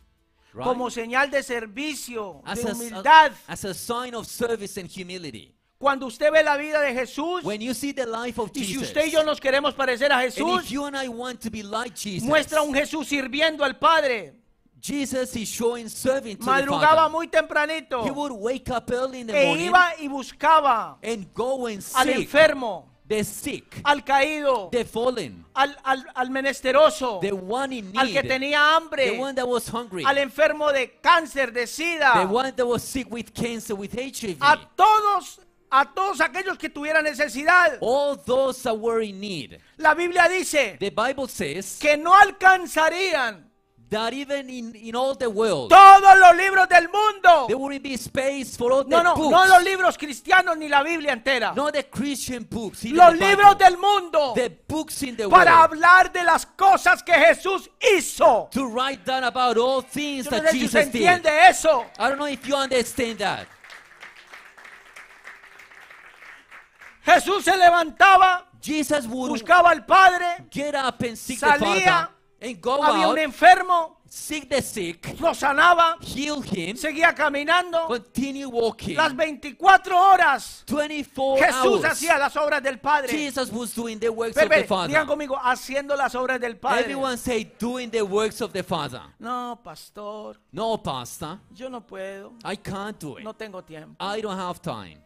Right? Como señal de servicio, as, de a, humildad. as a sign of service and humility. Cuando usted ve la vida de Jesús, When you see the life of y si Jesus, usted y yo nos queremos parecer a Jesús, if you and I want to be like Jesus, muestra un Jesús sirviendo al Padre. Jesus is showing serving to the Madrugaba Father. muy tempranito He would wake up early in the e morning iba y buscaba and go and al seek enfermo, the sick, al caído, the fallen, al, al, al menesteroso, the one in al que need, tenía the hambre, one that was hungry, al enfermo de cáncer, de the sida, one that was sick with cancer, with HIV. a todos, a todos aquellos que tuvieran necesidad. All those that were in need. La Biblia dice The Bible says que no alcanzarían that even in, in all the world, todos los libros del mundo. there wouldn't be space for all No, the no, books. no los libros cristianos ni la Biblia entera. Not the Christian books, Los the libros Bible. del mundo the books in the para world hablar de las cosas que Jesús hizo. to write down about all things Yo no that sé si usted Jesus did. entiende eso. I don't know if you understand that. Jesús se levantaba, Jesus would buscaba al Padre, get up and seek the salía, Father and go había out, un enfermo, seek the sick, lo sanaba, heal him, seguía caminando. continue walking. Las 24 horas 24 Jesús hours. hacía las obras del Padre. Jesus was doing the works Ve, of the Father. digan conmigo, haciendo las obras del Padre. Everyone say doing the works of the Father. No, pastor, No, Pastor, yo no puedo, I can't do it. no tengo tiempo. I don't have time.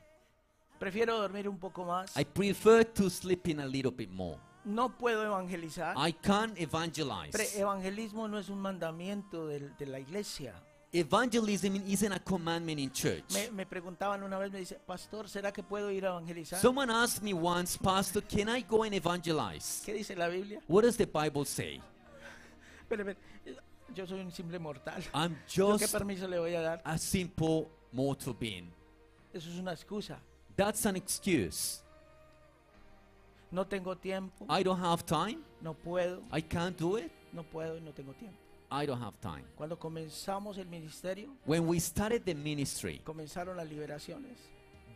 Prefiero dormir un poco más. I prefer to sleep in a little bit more. No puedo evangelizar. I can't evangelize. Pre- evangelismo no es un mandamiento de, la iglesia. Evangelism isn't a commandment in church. Me, me preguntaban una vez, me dice, pastor, ¿será que puedo ir a evangelizar? Someone asked me once, Pastor, can I go and evangelize? ¿Qué dice la Biblia? What does the Bible say? Espere, Yo soy un simple mortal. I'm ¿Yo ¿Qué just permiso le voy a dar? a simple mortal being. Eso es una excusa. That's an excuse. No tengo tiempo, I don't have time. no puedo, I can't do it. no puedo y no tengo tiempo. I don't have time. Cuando comenzamos el ministerio, When we started the ministry, comenzaron las liberaciones.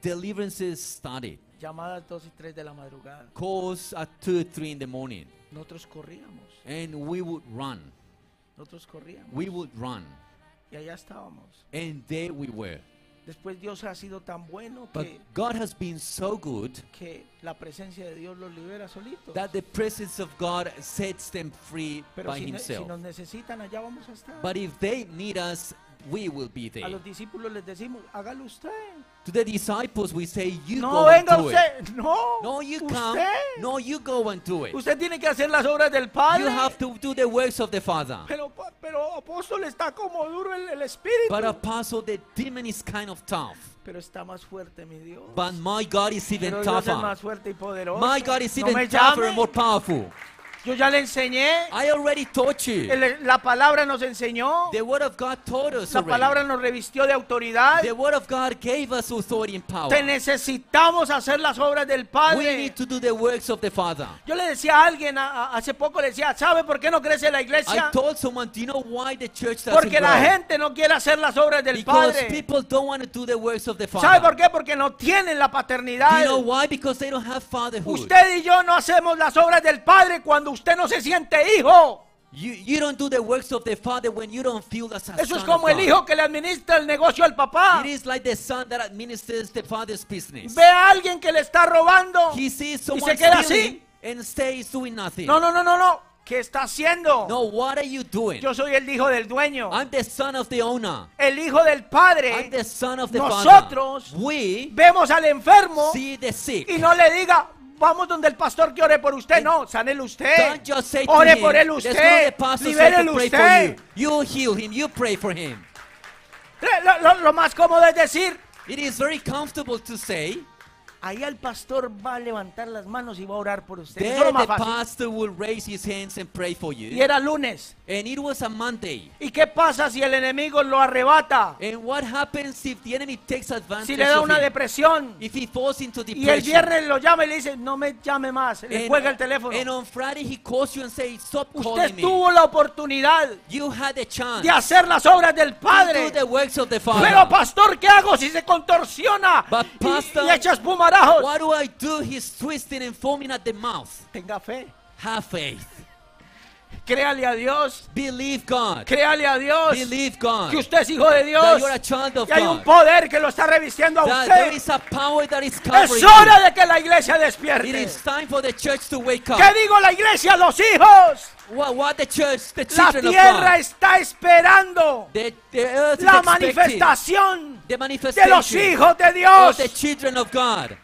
deliverances started. Llamadas 2 y 3 de la madrugada. Calls at 2 3 in the morning. Nosotros corríamos, And we would run. nosotros corríamos. We would run. Y allá estábamos. And there we were. Después Dios ha sido tan bueno But que, God has been so good que la presencia de Dios los libera solitos. that the presence of God sets them free Pero by si, ne- si Himself. nos necesitan, allá vamos a estar. But if they need us, we will be a there. los discípulos les decimos, hágalo usted. To the disciples, we say, You No go and do it. usted. No. No, you usted. come. No, you go and do it. Usted tiene que hacer las obras del Padre. You have to do the works of the Father. Pero, pero apóstol está como duro el, el espíritu. But Apostle, the demon is kind of tough. pero está más fuerte mi Dios. But my God is even pero Dios es tougher. más fuerte y poderoso. My God is no even me tougher llame. and more powerful. Yo ya le enseñé. I already taught you. El- la palabra nos enseñó. The Word of God taught us La palabra already. nos revistió de autoridad. The Word of God gave us authority and power. Te necesitamos hacer las obras del We Padre. need to do the works of the Father. Yo le decía a alguien a- a- hace poco, le decía, ¿sabe por qué no crece la I iglesia? told someone, do you know why the church doesn't Porque la grow? gente no quiere hacer las obras del Because Padre. people don't want to do the works of the ¿Sabe Father. por qué? Porque no tienen la Do paternidad. you know why? Because they don't have fatherhood. Usted y yo no hacemos las obras del Padre cuando usted no se siente hijo. You, you don't do the works of the Father when you don't feel as a Eso es como el hijo que le administra el negocio al papá. It is like the son that administers the father's business. Ve a alguien que le está robando. He sees Y someone se queda así. and stays doing nothing. No, no, no, no, no. ¿Qué está haciendo? No, what are you doing? Yo soy el hijo del dueño. I'm the son of the owner. El hijo del I'm padre. the son of the Nosotros father. We Vemos al enfermo see the sick. y no le diga, vamos donde el pastor que ore por usted. No, sánelo usted. Don't just say to Ore him, por él usted. Libérelo usted. you. You heal him. You pray for him. Lo, lo- lo más cómodo es decir, It is very comfortable to say, ahí el pastor va a levantar las manos y va a orar por usted. There the pastor will raise his hands and pray for Y you. era lunes. And it was a Monday. ¿Y qué pasa si el enemigo lo arrebata? And what happens if the enemy takes advantage Si le da una depresión. If he falls into Y el depression. viernes lo llama y le dice, no me llame más. Le and, cuelga el teléfono. and on Friday he calls you and says, stop Usted calling me. tuvo la oportunidad You had a chance de hacer las obras del to Padre. do the works of the Father. Pero pastor, ¿qué hago si se contorsiona But, y- pastor, y, echa espumarajos? What do I do? He's twisting and foaming at the mouth. Tenga fe. Have faith. Créale a Dios. Believe God. Créale a Dios. Believe God. Que usted es hijo de That Dios. you're a child of Y hay un God. poder que lo está revistiendo a That there usted. is a power that is Es hora de que la iglesia It despierte. is time for the church to wake up. ¿Qué digo la iglesia? Los hijos. What, what the church, the La tierra está esperando The, the earth la manifestación de los hijos de of Dios. the children of God.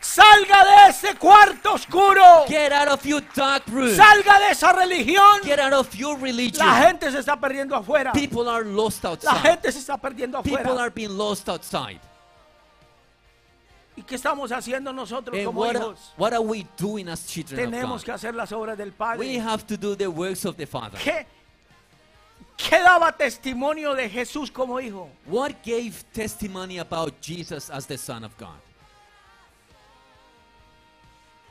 Salga de ese cuarto oscuro. Get out of your dark room. Salga de esa religión. Get out of your religion. La gente se está perdiendo afuera. People are lost La outside. gente se está perdiendo People afuera. are being lost outside. ¿Y qué estamos haciendo nosotros And como what, hijos? what are we doing as children Tenemos of que God? hacer las obras del Padre. We have to do the works of the Father. ¿Qué, qué daba testimonio de Jesús como hijo? What gave testimony about Jesus as the Son of God?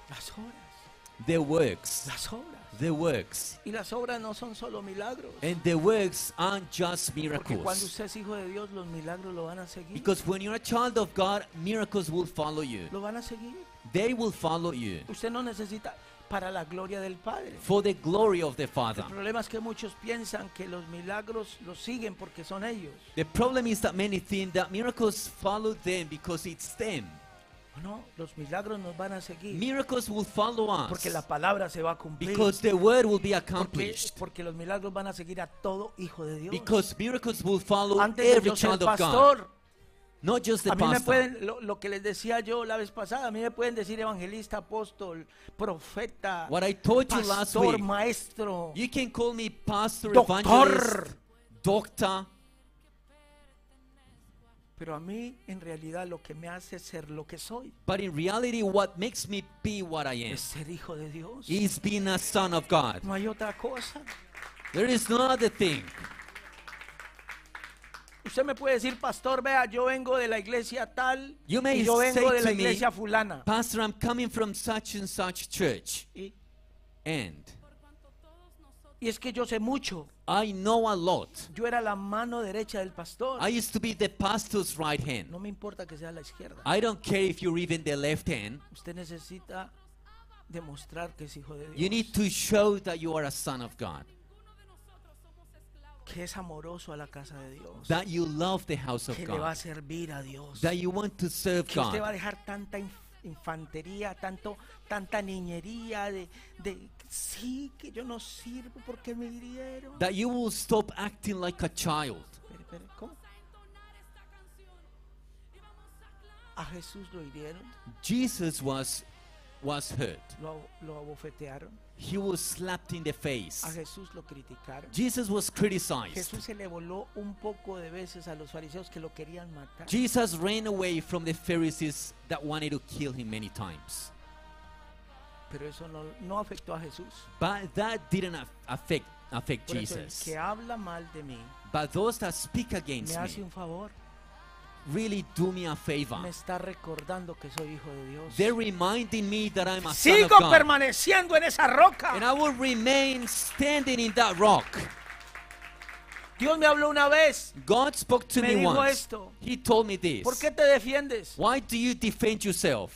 Las obras. The works. Las obras. The works. Y las obras no son solo milagros. And the works aren't just Porque cuando miracles. usted es hijo de Dios, los milagros lo van a seguir. Because when you're a child of God, miracles will follow you. Lo van a seguir. They will follow you Usted no necesita para la gloria del Padre. for the glory of the Father. El problema es que muchos piensan que los milagros los siguen porque son ellos. The problem is that many think that miracles follow them because it's them. No, los milagros nos van a seguir. Miracles will follow us Porque la palabra se va a cumplir. because the word will be Porque, accomplished. porque los milagros van a seguir a todo hijo de Dios. Because miracles will follow Antes every yo child of God, pastor, not just the a mí me pastor. pueden, lo, lo que les decía yo la vez pasada, a mí me pueden decir evangelista, apóstol, profeta, What I told you last pastor, week, maestro. you can call me pastor, Doctor. evangelist, doctor, Pero a mí en realidad lo que me hace ser lo que soy but in reality, what makes me be what I am es ser hijo de Dios. is being a son of God. No hay otra cosa. There is no other thing. Usted me puede decir, pastor, vea, yo vengo de la iglesia tal You may y yo vengo say de la to me, iglesia fulana. Pastor, I'm coming from such and such church, Y, and y es que yo sé mucho. I know a lot. Yo era la mano derecha del pastor. I used to be the pastor's right hand. No me importa que sea la izquierda. I don't care if you're even the left hand. Usted necesita demostrar que es hijo de Dios. You need to show that you are a son of God, que es amoroso a la casa de Dios. that you love the house of que le va a God, servir a Dios. that you want to serve que usted va a God, dejar tanta inf- infantería, tanto, tanta niñería de, de sí que yo no sirvo porque me hirieron. that you will stop acting like a child. Espere, espere, ¿cómo? A Jesús lo hirieron, Jesus was was hurt. lo, lo abofetearon, He was slapped in the face. a Jesús lo criticaron. Jesus was criticized. Jesús se le voló un poco de veces a los fariseos que lo querían matar. Jesus ran away from the Pharisees that wanted to kill him many times. Pero eso no, no afectó a Jesús. But that didn't af- affect affect Por eso el Jesus. que habla mal de mí But those that speak me against hace me un favor. really do me a favor. Me está recordando que soy hijo de Dios. They're reminding me that I'm a son of Sigo God. permaneciendo en esa roca. And I will remain standing in that rock. Dios me habló una vez. God spoke to Me me dijo once. esto. He told me this. ¿Por qué te defiendes? Why do you defend yourself?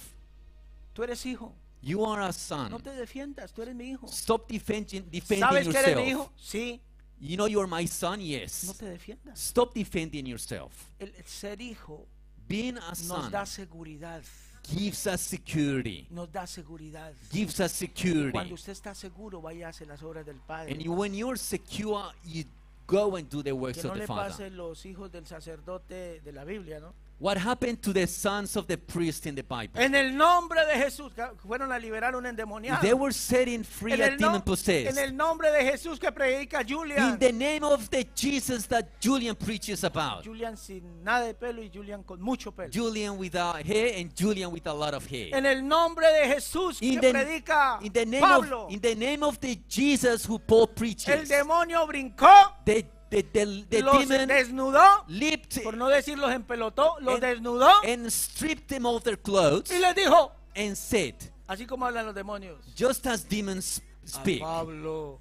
Tú eres hijo. You are a son. No te defiendas. Tú eres mi hijo. Stop defending, defending ¿Sabes que eres mi yourself. hijo? Sí. You know you're my son? No Yes. te defiendas. Stop defending yourself. El, el ser hijo Being a nos son da seguridad. gives us security. Nos da seguridad. Gives us Cuando security. usted está seguro, vaya a hacer las obras del Padre. And you, when you're secure, you go and do the que works no of the le Father. pase los hijos del sacerdote de la Biblia, ¿no? What happened to the sons of the priest in the Bible? En el nombre de Jesús, fueron a liberar un endemoniado. They were setting free en, a el demon en possessed. el nombre de Jesús que predica Julian. In the name of the Jesus that Julian preaches about. Julian sin nada de pelo y Julian con mucho pelo. Julian without hair and Julian with a lot of hair. en el nombre de Jesús In que the, predica in the name Pablo. of in the name of the Jesus who Paul el preaches. demonio brincó, The the the, the los demon desnudó, leaped por no decir los empelotó, los And- desnudó and stripped them of their clothes y les dijo, and said, así como hablan los demonios. just as demons speak, A Pablo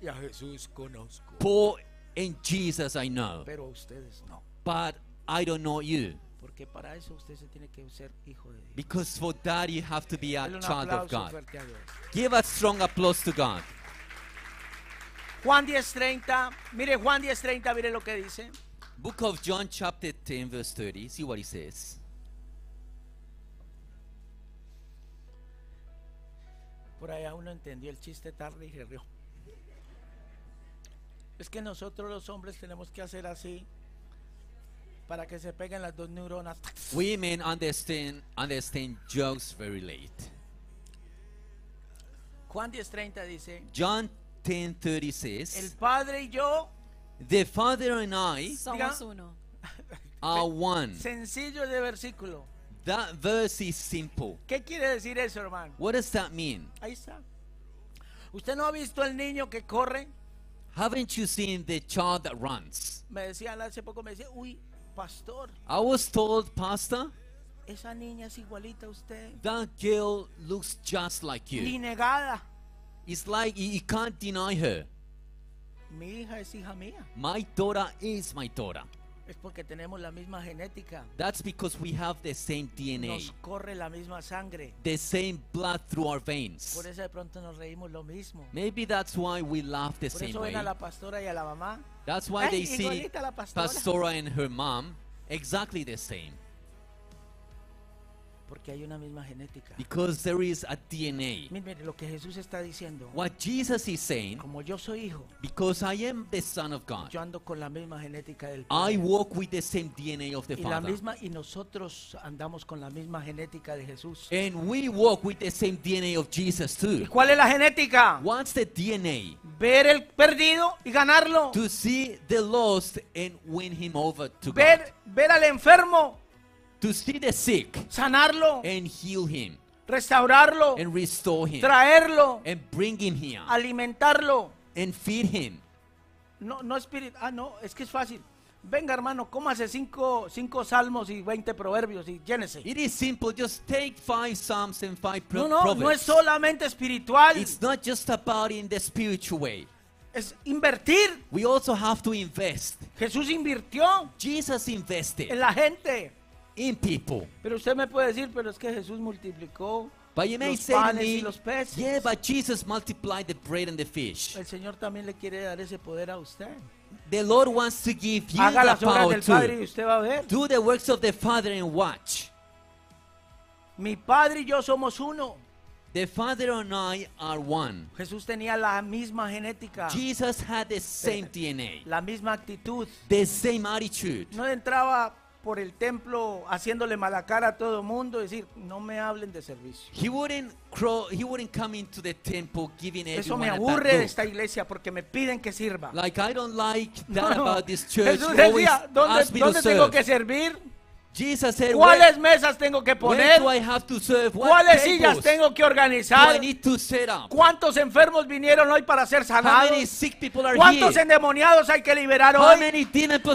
y a Jesús conozco, Paul and Jesus I know, pero ustedes no. but I don't know you. Porque para eso usted se tiene que ser hijo de Dios. Because for that you have to be a child of God. Give a strong applause to God. Juan 10:30, mire Juan 10:30, mire lo que dice. Book of John chapter 10 verse 30. See what he says. Por allá uno entendió el chiste tarde y se rió. Es que nosotros los hombres tenemos que hacer así para que se peguen las dos neuronas. Women understand understand jokes very late. Juan 10:30 dice, John 10:30 el says, Padre y yo, "The Father and I Somos uno. [laughs] are one." sencillo de versículo. That verse is simple. ¿Qué quiere decir eso, hermano? What does that mean? Ahí está. ¿Usted no ha visto al niño que corre? Haven't you seen the child that runs? Me decían hace poco, me decía, uy, pastor, I was told, Pastor, esa niña es igualita a usted. that girl looks just like Ni you. negada. It's like you, can't deny her. Mi hija es hija mía. My daughter is my daughter. Es porque tenemos la misma genética. That's because we have the same DNA, Nos corre la misma sangre. the same blood through our veins. Por eso de pronto nos reímos lo mismo. Maybe that's why we laugh the Por same eso way. ven a la pastora y a la mamá. That's why Ay, they see igualita la pastora. Pastora and her mom exactly the same. Porque hay una misma genética. Because there is a DNA. Mire, mire, lo que Jesús está diciendo. What Jesus is saying, Como yo soy hijo, because I am the Son of God, yo ando con la misma genética del I Padre. walk with the same DNA of the Y la Father. misma y nosotros andamos con la misma genética de Jesús. And we walk with the same DNA of Jesus ¿Y too. cuál es la genética? What's the DNA? Ver el perdido y ganarlo. To see the lost and win him over to God. Ver, ver al enfermo, To see the sick sanarlo, and heal him restaurarlo, and restore him traerlo, and bring him here alimentarlo. and feed him. No, no espíritu. Ah, no, es que es fácil. Venga, hermano, cómase cinco, cinco salmos y 20 proverbios y llénese. It is simple. Just take five Psalms and five pro- No, no, no es Proverbs. solamente espiritual. It's not just about in the spiritual way. Es invertir. We also have to invest. Jesús invirtió Jesus en invested la gente. In people. Pero usted me puede decir, pero es que Jesús multiplicó But you may los say panes y los peces. yeah, but Jesus multiplied the bread and the fish. El Señor también le quiere dar ese poder a usted. The Lord wants to give you Haga the las obras power del Padre y usted va a ver. do the works of the Father and watch. Mi Padre y yo somos uno. The Father and I are one. Jesús tenía la misma genética, Jesus had the same [laughs] DNA, la misma actitud. the same attitude. No entraba por el templo haciéndole mala cara a todo el mundo, decir, no me hablen de servicio. He wouldn't crow, he wouldn't come into the temple giving Eso me aburre de esta iglesia porque me piden que sirva. Like I don't like [laughs] No, that no. about this church. Jesús decía, ¿dónde, dónde tengo serve. que servir? Jesus said, ¿Cuáles mesas tengo que poner? do I have to serve? ¿Cuáles sillas tengo que do I organizar? need to set up? ¿Cuántos enfermos vinieron hoy para ser How sanados? many sick people are ¿Cuántos here? endemoniados hay que liberar How hoy? many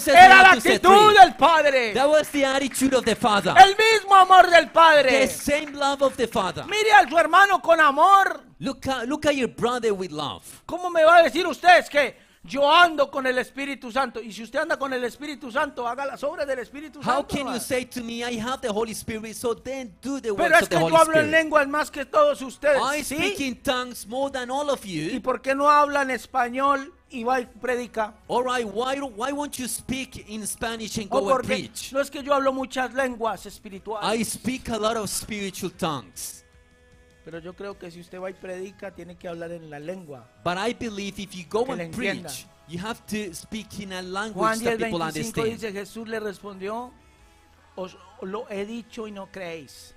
Era la actitud del Padre. That was the attitude of the Father. El mismo amor del The Padre. same love of the Father. Mire a su hermano con amor. Look at, look at your brother with love. ¿Cómo me va a decir usted que yo ando con el Espíritu Santo? Y si usted anda con el Espíritu Santo, haga las obras del Espíritu How Santo. can you say to me, I have the Holy Spirit, so then do the Pero works es of que yo hablo en Spirit? lenguas más que todos ustedes. I ¿Sí? speak in tongues more than all of ¿Y you. por qué no hablan español y va y predica? All right, why, why won't you speak in Spanish and O go and porque preach? no es que yo hablo muchas lenguas espirituales. I speak a lot of spiritual tongues. Pero yo creo que si usted va y predica, tiene que hablar en la lengua. But I believe if you go Que and preach, you have to speak in a Juan language 10, that people 25 understand. dice, Jesús le respondió, os lo he dicho y no creéis.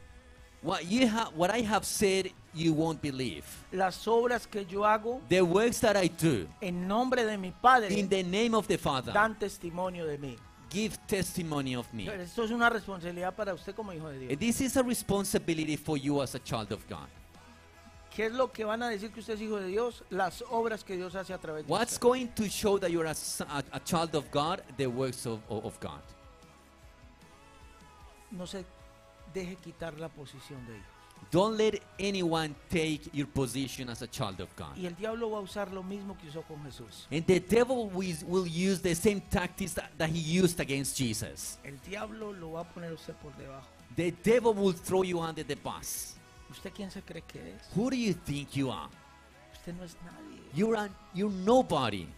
What, you ha- what I have said, you won't believe. Las obras que yo hago The works that I do en nombre de mi Padre in the name of the Father dan testimonio de mí. give testimony of me. Esto es una responsabilidad para usted como hijo de Dios. This is a responsibility for you as a child of God. ¿Qué es lo que van a decir que usted es hijo de Dios? Las obras que Dios hace a través de What's usted. going to show that you're a, a- a child of God? The works of, of of God. No se deje quitar la posición de hijo. Don't let anyone take your position as a child of God. Y el diablo va a usar lo mismo que usó con Jesús. And the devil will, will use the same tactics that, that he used against Jesus. El diablo lo va a poner usted por debajo. The devil will throw you under the bus. ¿Usted quién se cree que es? Who do you think you are? Usted no es nadie. You're, a, you're nobody.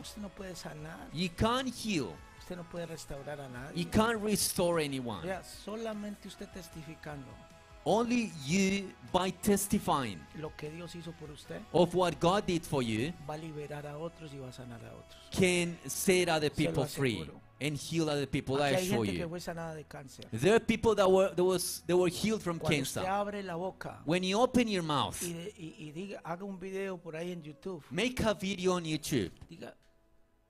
Usted no puede sanar. You can't heal. Usted no puede restaurar a nadie. You can't restore anyone. Vea, solamente usted testificando Only you, by testifying lo que Dios hizo por usted, of what God did for you, va a liberar a otros y va a sanar a otros. can set other Se lo people free aseguro. and heal other people. Aquí I hay assure gente que you. fue sanada de cáncer. There are people that were, that was, that were healed from Cuando usted cancer. abre la boca When you open your mouth, y, de- y- y diga, haga un video por ahí en YouTube, make a video on YouTube diga,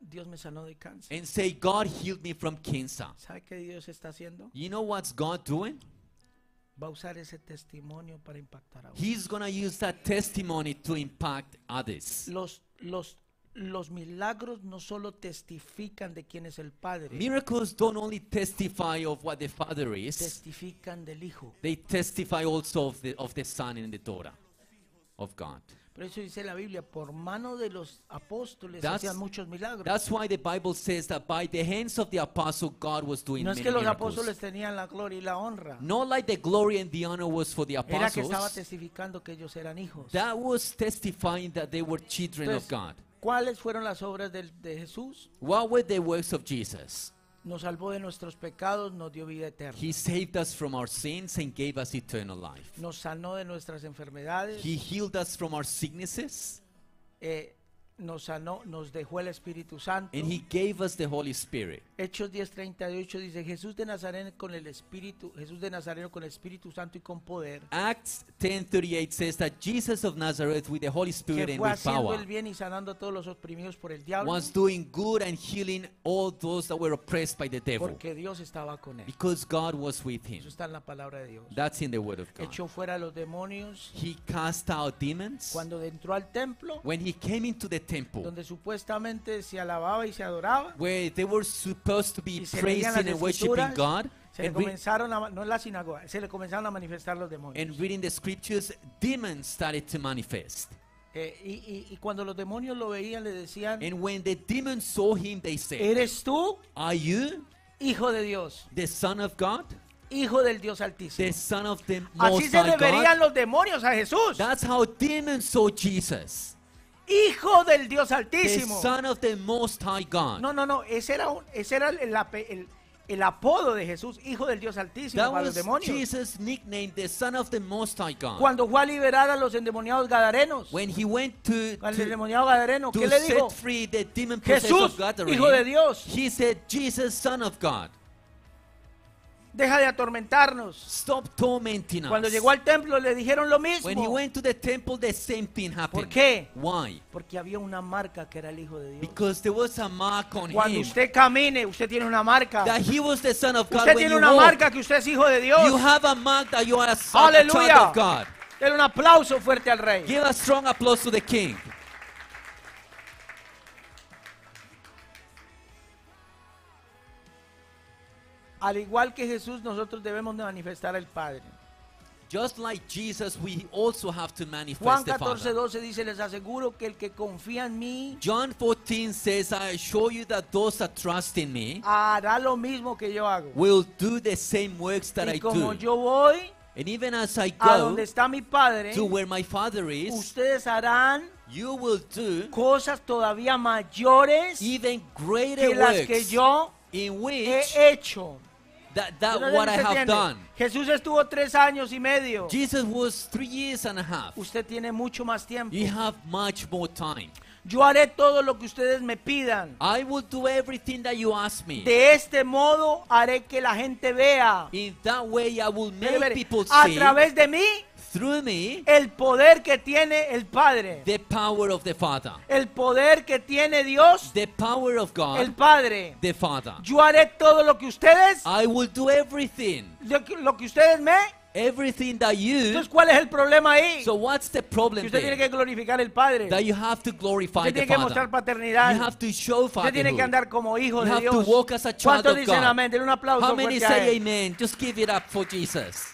Dios me sanó de cáncer. and say, God healed me from cancer. ¿Sabe qué Dios está haciendo? You know what's God doing? Va a usar ese testimonio para impactar a otros. He's going to use that testimony to impact others. Los, los, los milagros no solo testifican de quién es el Padre, Miracles don't only testify of what the Father is, testifican del Hijo. they testify also of the, of the Son and the daughter of God. Por eso dice la Biblia, por mano de los apóstoles That's- hacían muchos milagros. That's why the Bible says that by the hands of the apostle, God was doing No es que los miracles. apóstoles tenían la gloria y la honra. Not like the glory and the honor was for the Era que apostles. estaba testificando que ellos eran hijos. That was testifying that they were children of Entonces, God. ¿Cuáles fueron las obras del- de, Jesús? What were the works of Jesus? Nos salvó de nuestros pecados, nos dio vida eterna. He saved us from our sins and gave us eternal life. Nos sanó de nuestras enfermedades. He healed us from our sicknesses eh, nos sanó, nos dejó el Espíritu Santo. and He gave us the Holy Spirit. Hechos 10:38 dice Jesús de Nazareno con el Espíritu, Jesús de Nazareno con el Espíritu Santo y con poder, Acts 10:38 says that Jesus of Nazareth with the Holy Spirit que and fue with haciendo power el bien y sanando a todos los oprimidos por el diablo, was doing good and healing all those that were oppressed by the devil porque Dios estaba con él. because God was with him. Eso está en la palabra de Dios. That's in the word of God. Echó fuera a los demonios He cast out demons. cuando entró al templo, When he came into the temple donde supuestamente se alababa y se adoraba, where they were supposed to be Y se praising and worshiping God se le comenzaron a, no en la sinagoga, se le comenzaron a manifestar los demonios. and reading the scriptures, demons started to manifest. Eh, y, y- y cuando los demonios lo veían, le decían, And when the demons saw him, they said, ¿eres tú, Are you hijo de Dios, the Son of God? hijo del Dios The Altísimo? Son of the Así Most se High referían God? los demonios a Jesús. That's how demons saw Jesus. Hijo del Dios The Altísimo. Son of the Most High God. No, no, no, ese era, un- ese era el, el- el apodo de Jesús, hijo del Dios Altísimo That para los demonios. Jesus' nickname, the Son of the Most High God. Cuando fue a liberar a los endemoniados gadarenos, When he went to, al endemoniado gadareno, ¿qué le set dijo? free the demon Jesús, of hijo de Dios. he said, Jesus, Son of God. Deja de atormentarnos. Stop tormenting us. Cuando llegó al templo le dijeron lo when he mismo. went to the temple, the same thing happened. ¿Por qué? Why? Porque había una marca que era el Hijo de Dios. Because there was a mark on Cuando him usted camine, usted tiene una marca. that he was the son of God. Usted when tiene una walk, marca que usted es hijo de Dios. you have a mark that you are a, son, a child of God. Denle un aplauso fuerte al rey. Give a strong applause to the King. Al igual que Jesús, nosotros debemos de manifestar al Padre. Just like Jesus, we also have to Juan manifest the 14, Father. 12 dice, les aseguro que el que confía en mí John 14 says, I assure you that those that trust in me hará lo mismo que yo hago. will do the same works that Y I como do. yo voy And even as I a go donde está mi Padre, to where my Father is, ustedes harán you will do cosas todavía mayores even greater que las que works yo in he which hecho. That, that no what I have done. Jesús estuvo tres años y medio. Jesus was three years and a half. Usted tiene mucho más tiempo. You have much more time. Yo haré todo lo que ustedes me pidan. I will do everything that you ask me. De este modo haré que la gente vea In that way, I will make people a see través de mí through me el poder que tiene el Padre. the power of the Father, El poder que tiene Dios, the power of God, el Padre. the Father. Yo haré todo lo que ustedes, I will do everything, lo que, lo que ustedes me. everything that you. Entonces, ¿cuál es el problema ahí? So what's the Que problem usted tiene que glorificar al Padre. That you have to glorify Usted the tiene que mostrar paternidad. You have to show Usted tiene que andar como hijo You de have to Dios. walk as a child ¿Cuántos of dicen amén? Un aplauso How many say amen? Just give it up for Jesus.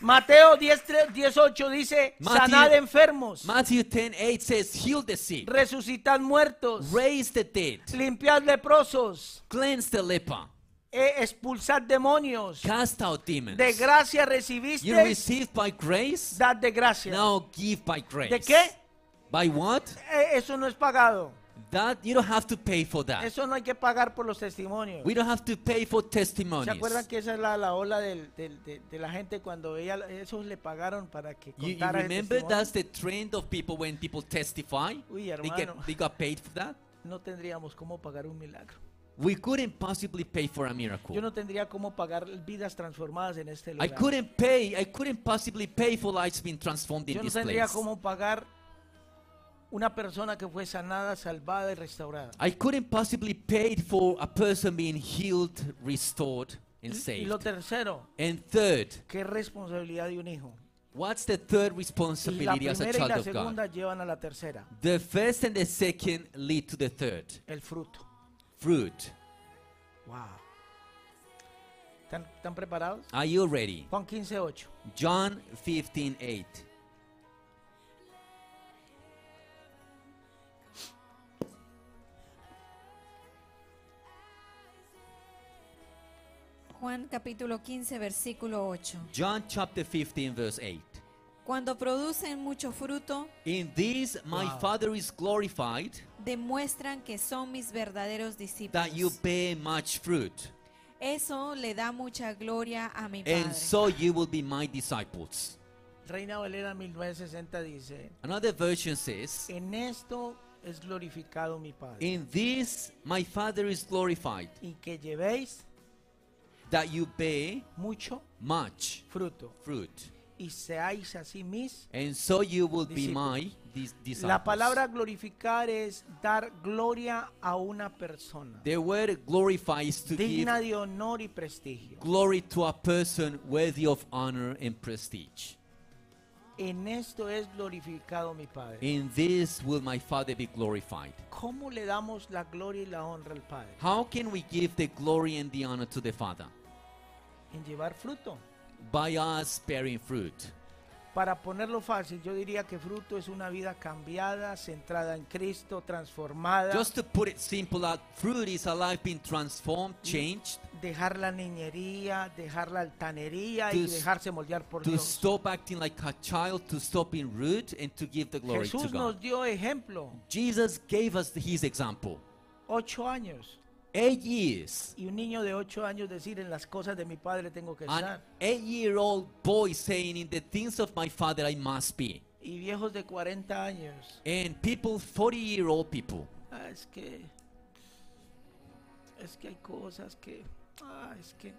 Mateo 10, 18 dice, Matthew- sanad enfermos, Matthew 10 8 says, Heal the sick, resucitad muertos, raise the dead, limpiad leprosos, cleanse the leper, e expulsad demonios. cast out demons. De gracia You recibiste, receive by grace, dad de gracia. now give by grace. ¿De qué? By what? Eh, Eso no es pagado. That you don't have to pay for that. Eso no hay que pagar por los testimonios. We don't have to pay for ¿Se testimonies. acuerdan que esa es la, la ola del- del- de, de la gente cuando ella, esos le pagaron para que You, you contara el remember that's the trend of people when people testify? Uy, They, get, hermano. they got paid for that. No tendríamos cómo pagar un milagro. We couldn't possibly pay for a miracle. Yo no tendría cómo pagar vidas transformadas en este I lugar. couldn't pay. I couldn't possibly pay for lives being transformed in Yo no this tendría place. cómo pagar una persona que fue sanada, salvada y restaurada. I couldn't possibly pay for a person being healed, restored, and Y saved. lo tercero, And third, qué responsabilidad de un hijo. what's the third responsibility as a y child of God? The first and the second lead to the third. el fruto. Fruit. Wow. ¿Están, preparados? Are you ready? Juan 15, 8. John 15, Juan capítulo 15, versículo 8. John chapter 15, verse 8. Cuando producen mucho fruto, In this my Wow. Father is glorified, demuestran que son mis verdaderos discípulos. that you bear much fruit, Eso le da mucha gloria a mi Padre. and so you will be my disciples. Reina Valera 1960 dice, Another version says, en esto es glorificado mi Padre. In this my Father is glorified, y que llevéis that you bear mucho much fruto fruit, y seáis así mis. and so you will be Discípulos. my dis- disciples. La palabra glorificar es dar gloria a una persona, The word glorify is to give digna de honor y prestigio. glory to a person worthy of honor and prestige. En esto es glorificado mi Padre. In this will my Father be glorified. ¿Cómo le damos la gloria y la honra al Padre? How can we give the glory and the honor to the Father? En llevar fruto. By us bearing fruit. Para ponerlo fácil, yo diría que fruto es una vida cambiada, centrada en Cristo, transformada. Just to put it simple out, fruit is a life being transformed, changed, dejar la niñería, dejar la altanería y To s- dejarse moldear por to Dios. stop acting like a child, to stop being rude, and to give the glory to Jesús God. nos dio ejemplo. Jesus gave us his example. Ocho años. Eight years. Y un niño de ocho años decir en las cosas de mi padre tengo que An estar. eight year old boy saying, In the things of my Father I must be. Y viejos de 40 años. And people, 40 year old people, "Ah, es que. Es que hay cosas que. Ah, es que,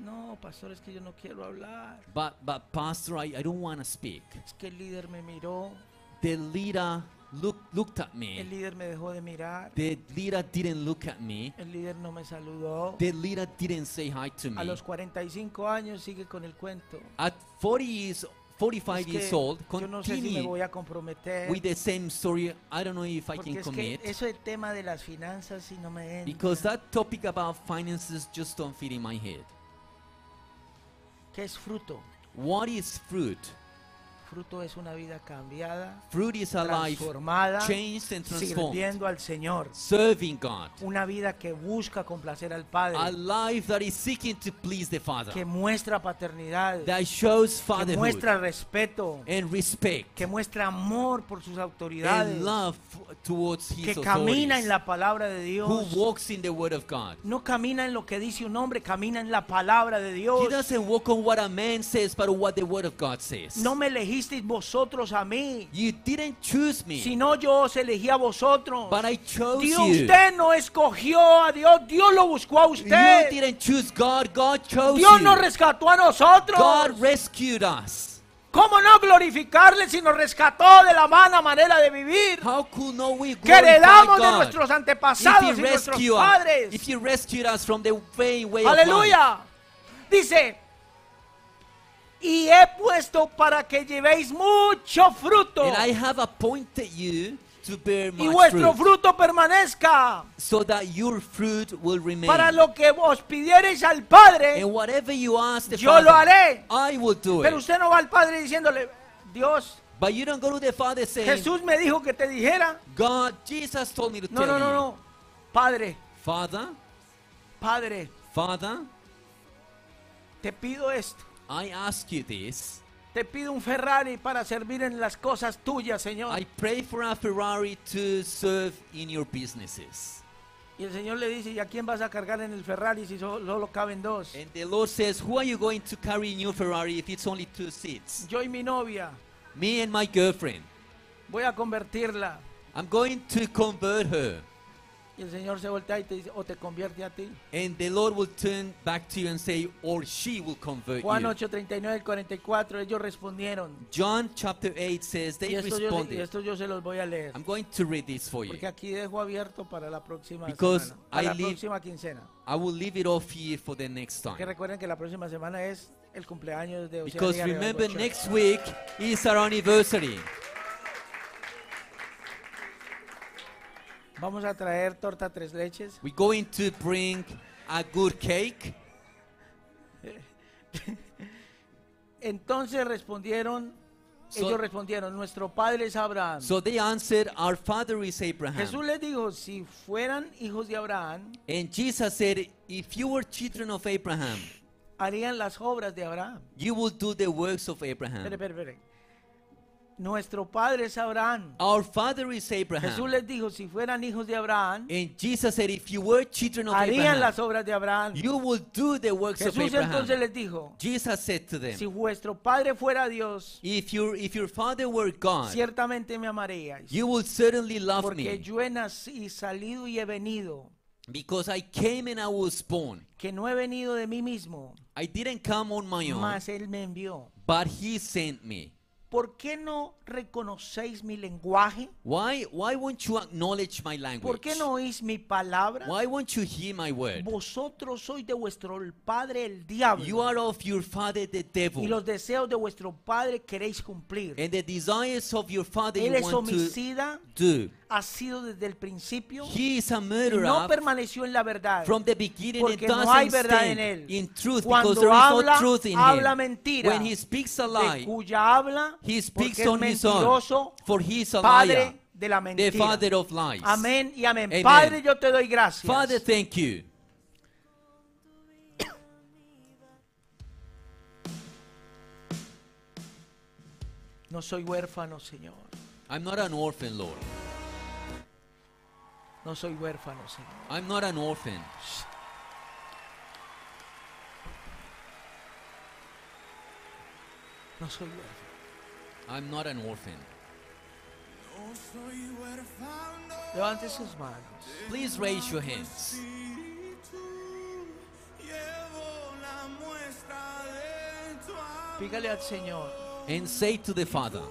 no, pastor, es que yo no quiero hablar. But, but Pastor, I, I don't want to speak. Es que el líder me miró, The leader look, looked at el me. líder me dejó de mirar, The leader didn't look at me. el líder no me saludó. The leader didn't say hi to A me. los 45 años sigue con el cuento. At 40 years, 45 Es que years old, yo no sé si me voy a comprometer. with the same story. I don't know if I can es que commit. eso del tema de las finanzas sí no me entra. Because that topic about finances just don't fit in my head. ¿Qué es fruto? What is fruit? Fruto es una vida cambiada, Fruit is a life transformada, changed and transformed, sirviendo al Señor. serving God. Una vida que busca complacer al Padre, A life that is seeking to please the Father, que muestra paternidad, that shows que fatherhood muestra respeto, and respect que muestra amor por sus autoridades, and love towards His que camina authorities, en la palabra de who Dios. walks in the Word of God. No camina en lo que dice un hombre, camina en la palabra de Dios. He doesn't walk on what a man says, but what the Word of God says. No me elegisteis vosotros a mí, You didn't choose me, sino yo os elegí a vosotros. but I chose Dios, you. usted no escogió a Dios, Dios lo buscó a You usted. didn't choose God, God chose Dios you. nos rescató a nosotros. God rescued us. ¿Cómo no glorificarle si nos rescató de la mala manera de vivir? How could no we Que heredamos de God? nuestros If antepasados y nuestros us, padres. if us from the way. Aleluya. Dice, y he puesto para que llevéis mucho fruto And I have appointed you to bear y much vuestro fruit, fruto permanezca so that your fruit will remain. para lo que os pidiereis al Padre. And whatever you ask the Yo lo Father, haré. I will do Pero it. usted no va al Padre diciéndole, Dios, But you don't go to the Father saying, Jesús me dijo que te dijera. God, Jesus told me to No, tell no, no, no. Padre, Father, Padre, Father, te pido esto. I ask you this. Te pido un Ferrari para servir en las cosas tuyas, Señor. I pray for a Ferrari to serve in your businesses. Y el Señor le dice, ¿y a quién vas a cargar en el Ferrari si so- solo caben dos? And the Lord says, Who are you going to carry in your Ferrari if it's only two seats? Yo y mi novia, Me and my girlfriend. voy a convertirla. I'm going to convert her. Y el Señor se voltea y te dice, o te convierte a ti. And the Lord will turn back to you and say, Or she will convert Juan you. 8, 39 y 44, ellos respondieron. John chapter 8 says, Y They esto, yo, y responded. esto yo se los voy a leer. I'm going to read this for you. Porque aquí dejo abierto para la próxima Because semana. Para I la leave- próxima quincena. I will leave it off here for the next Que time. recuerden que la próxima semana es el cumpleaños de Because Oceanía Revival remember, next week is our anniversary. Vamos a traer torta tres leches. We're going to bring a good cake. [laughs] Entonces respondieron, So- ellos respondieron, nuestro padre es Abraham. So they answered, Our father is Abraham. Jesús les dijo, si fueran hijos de Abraham, And Jesus said, If you were children of Abraham, harían las obras de Abraham. you will do the works of Abraham. Espere, espere, espere. Nuestro padre es Abraham. Our father is Abraham. Jesús les dijo, si fueran hijos de Abraham, And Jesus said, If you were children of harían Abraham, las obras de Abraham. you will do the works of Jesús Abraham. entonces les dijo, Jesus said to them, si vuestro padre fuera Dios, if, your if your father were God, ciertamente me amaríais. you will certainly love Porque me. yo he nacido, salido y he venido, Because I came and I was born. que no he venido de mí mismo, I didn't come on my own, mas él me envió. but he sent me. ¿Por qué no reconocéis mi lenguaje? Why, why won't you acknowledge my ¿Por language? qué no oís mi palabra? Why won't you hear my word? Vosotros sois de vuestro padre el diablo. You are of your father the y devil. los deseos de vuestro padre queréis cumplir. And the desires of your father you Él es want to homicida, do. Ha sido desde el principio He is a y murderer no permaneció en la verdad. from the beginning and Porque no hay verdad en él. in truth Cuando there is habla, no truth in habla him. mentira. When he speaks a de lie, cuya habla, he porque speaks es on his own, mentiroso, for he is a liar, padre de la the mentira. father of lies. Amén y amén. Amen. Padre, yo te doy gracias. Father, thank you. No soy huérfano, Señor. I'm not an orphan, Lord. No soy huérfano, Señor. I'm not an orphan. No soy huérfano. I'm not an orphan. No soy huérfano. Levante sus manos. Please raise your hands. Pígale al Señor. And say to the Father.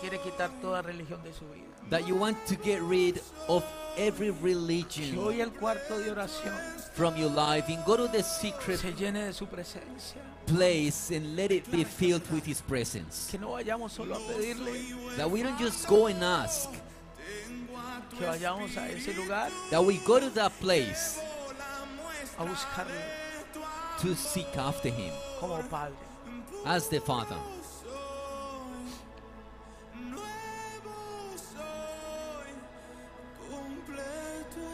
Quiere quitar toda religión de su vida. that you want to get rid of every Que religion hoy el cuarto de oración from your life and go to the secret se llene de su presencia. place and let it be filled with His presence. Que no vayamos solo a pedirle, That we don't just go and ask, que vayamos a ese lugar that we go to that place a buscarle to seek after Him como Padre. as the Father.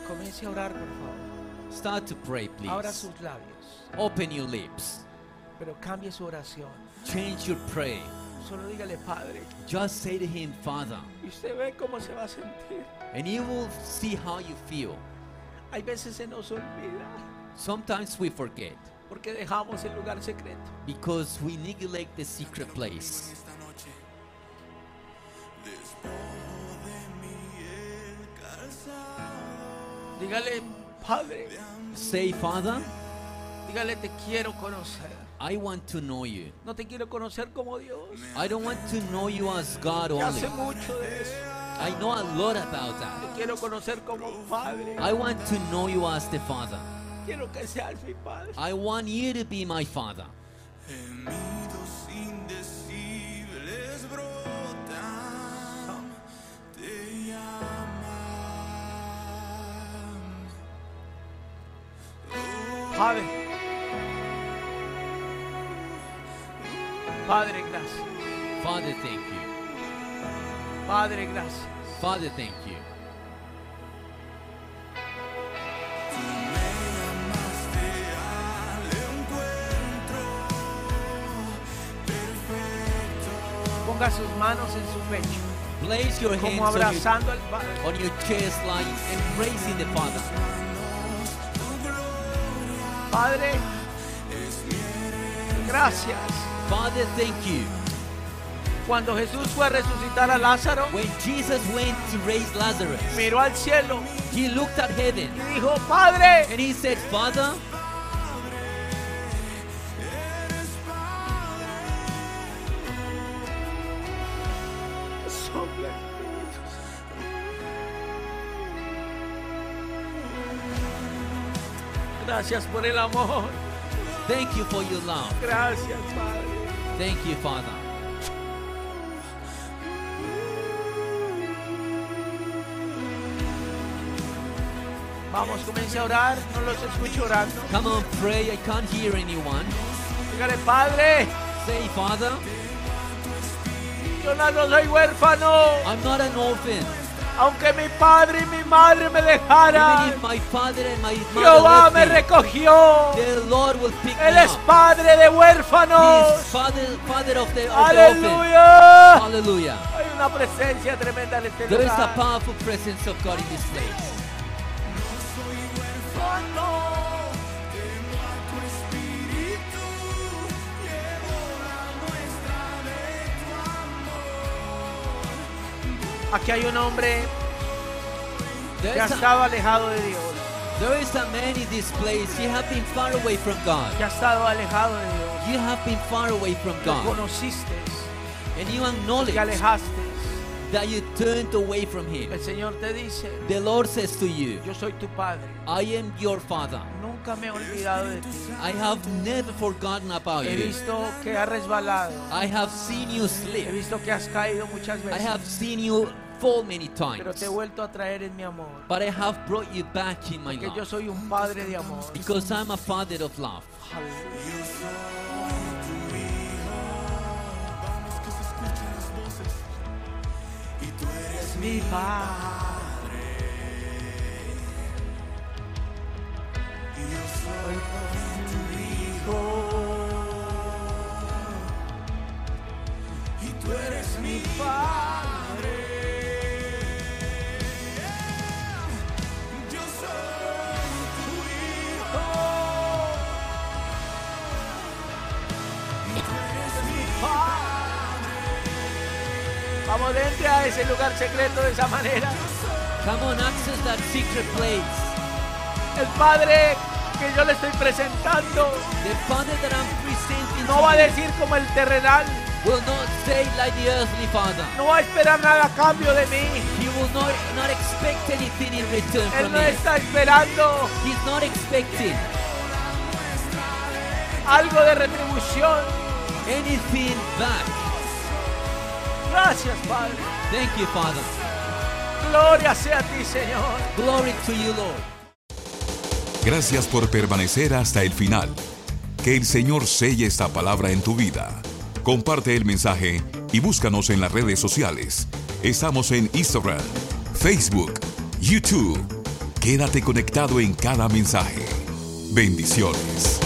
Comience a orar, por favor. Start to pray, Abra please. sus labios, Open your lips. pero cambie su oración. Change your prayer. Solo dígale, Padre. Just say to Him, Father, Y usted ve cómo se va a sentir. and you will see how you feel. Hay veces se nos olvida Sometimes we forget porque dejamos el lugar secreto. because we neglect the secret place. Dígale, Padre. Say, Father, Dígale, te quiero conocer. I want to know you. No te quiero conocer como Dios. I don't want to know you as God only. sé mucho de eso. I know a lot about Te that. quiero conocer como Padre. I want to know you as the Father. Quiero que seas mi Padre. I want you to be my Father. Gemidos Padre. Padre, gracias. Father, thank you. Padre, gracias. Father, thank you. Ponga sus manos en su pecho, Place your hands como on your, abrazando al Padre. on your chest like embracing the Father. Padre, gracias. Father, thank you. Cuando Jesús fue a resucitar a Lázaro, When Jesus went to raise Lazarus, miró al cielo he looked at heaven y dijo, Padre, and he said, Father, Gracias por el amor. thank you for your love. Gracias, Padre. Thank you, Father. Vamos, comience a orar. No los escucho orando. Come on, pray. I can't hear anyone. Dígale, Padre, Say, Father, yo no soy huérfano. I'm not an orphan. Aunque mi padre y mi madre me dejaran, Jehová me recogió. the Lord will pick Él es padre de huérfanos. Aleluya. Hay una presencia tremenda en este lugar. Aquí hay un hombre There que ha is, a, estado alejado de Dios. there is a man in this place. You have been far away from God. Que ha estado alejado de Dios. You have been far away from Lo God. conociste, And you te acknowledge alejaste. that you turned away from Him. El Señor te dice, The Lord says to you, yo soy tu padre. I am your Father. Nunca me he olvidado de ti. I have never forgotten about He you. visto que has resbalado. I have seen you He slip. visto que has caído muchas I veces. have seen you fall many Pero times. te he vuelto a traer en mi amor. But I have brought you back in my Que yo soy un padre de amor. Because I'm a father of love. Mi padre. Y yo soy tu hijo. Y tú eres mi padre. Vamos, entre a ese lugar secreto de esa manera. Come on, access that secret place. El Padre que yo le estoy presentando The Father that I'm presenting no va a decir como el terrenal, will not say like the earthly Father. no va a esperar nada a cambio de mí. He will not, not expect anything in return Él from no me. está esperando He's not expecting algo de retribución. anything back. Gracias, Padre. Thank you, Father. Gloria sea a ti, Señor. Glory to you, Lord. Gracias por permanecer hasta el final. Que el Señor selle esta palabra en tu vida. Comparte el mensaje y búscanos en las redes sociales. Estamos en Instagram, Facebook, YouTube. Quédate conectado en cada mensaje. Bendiciones.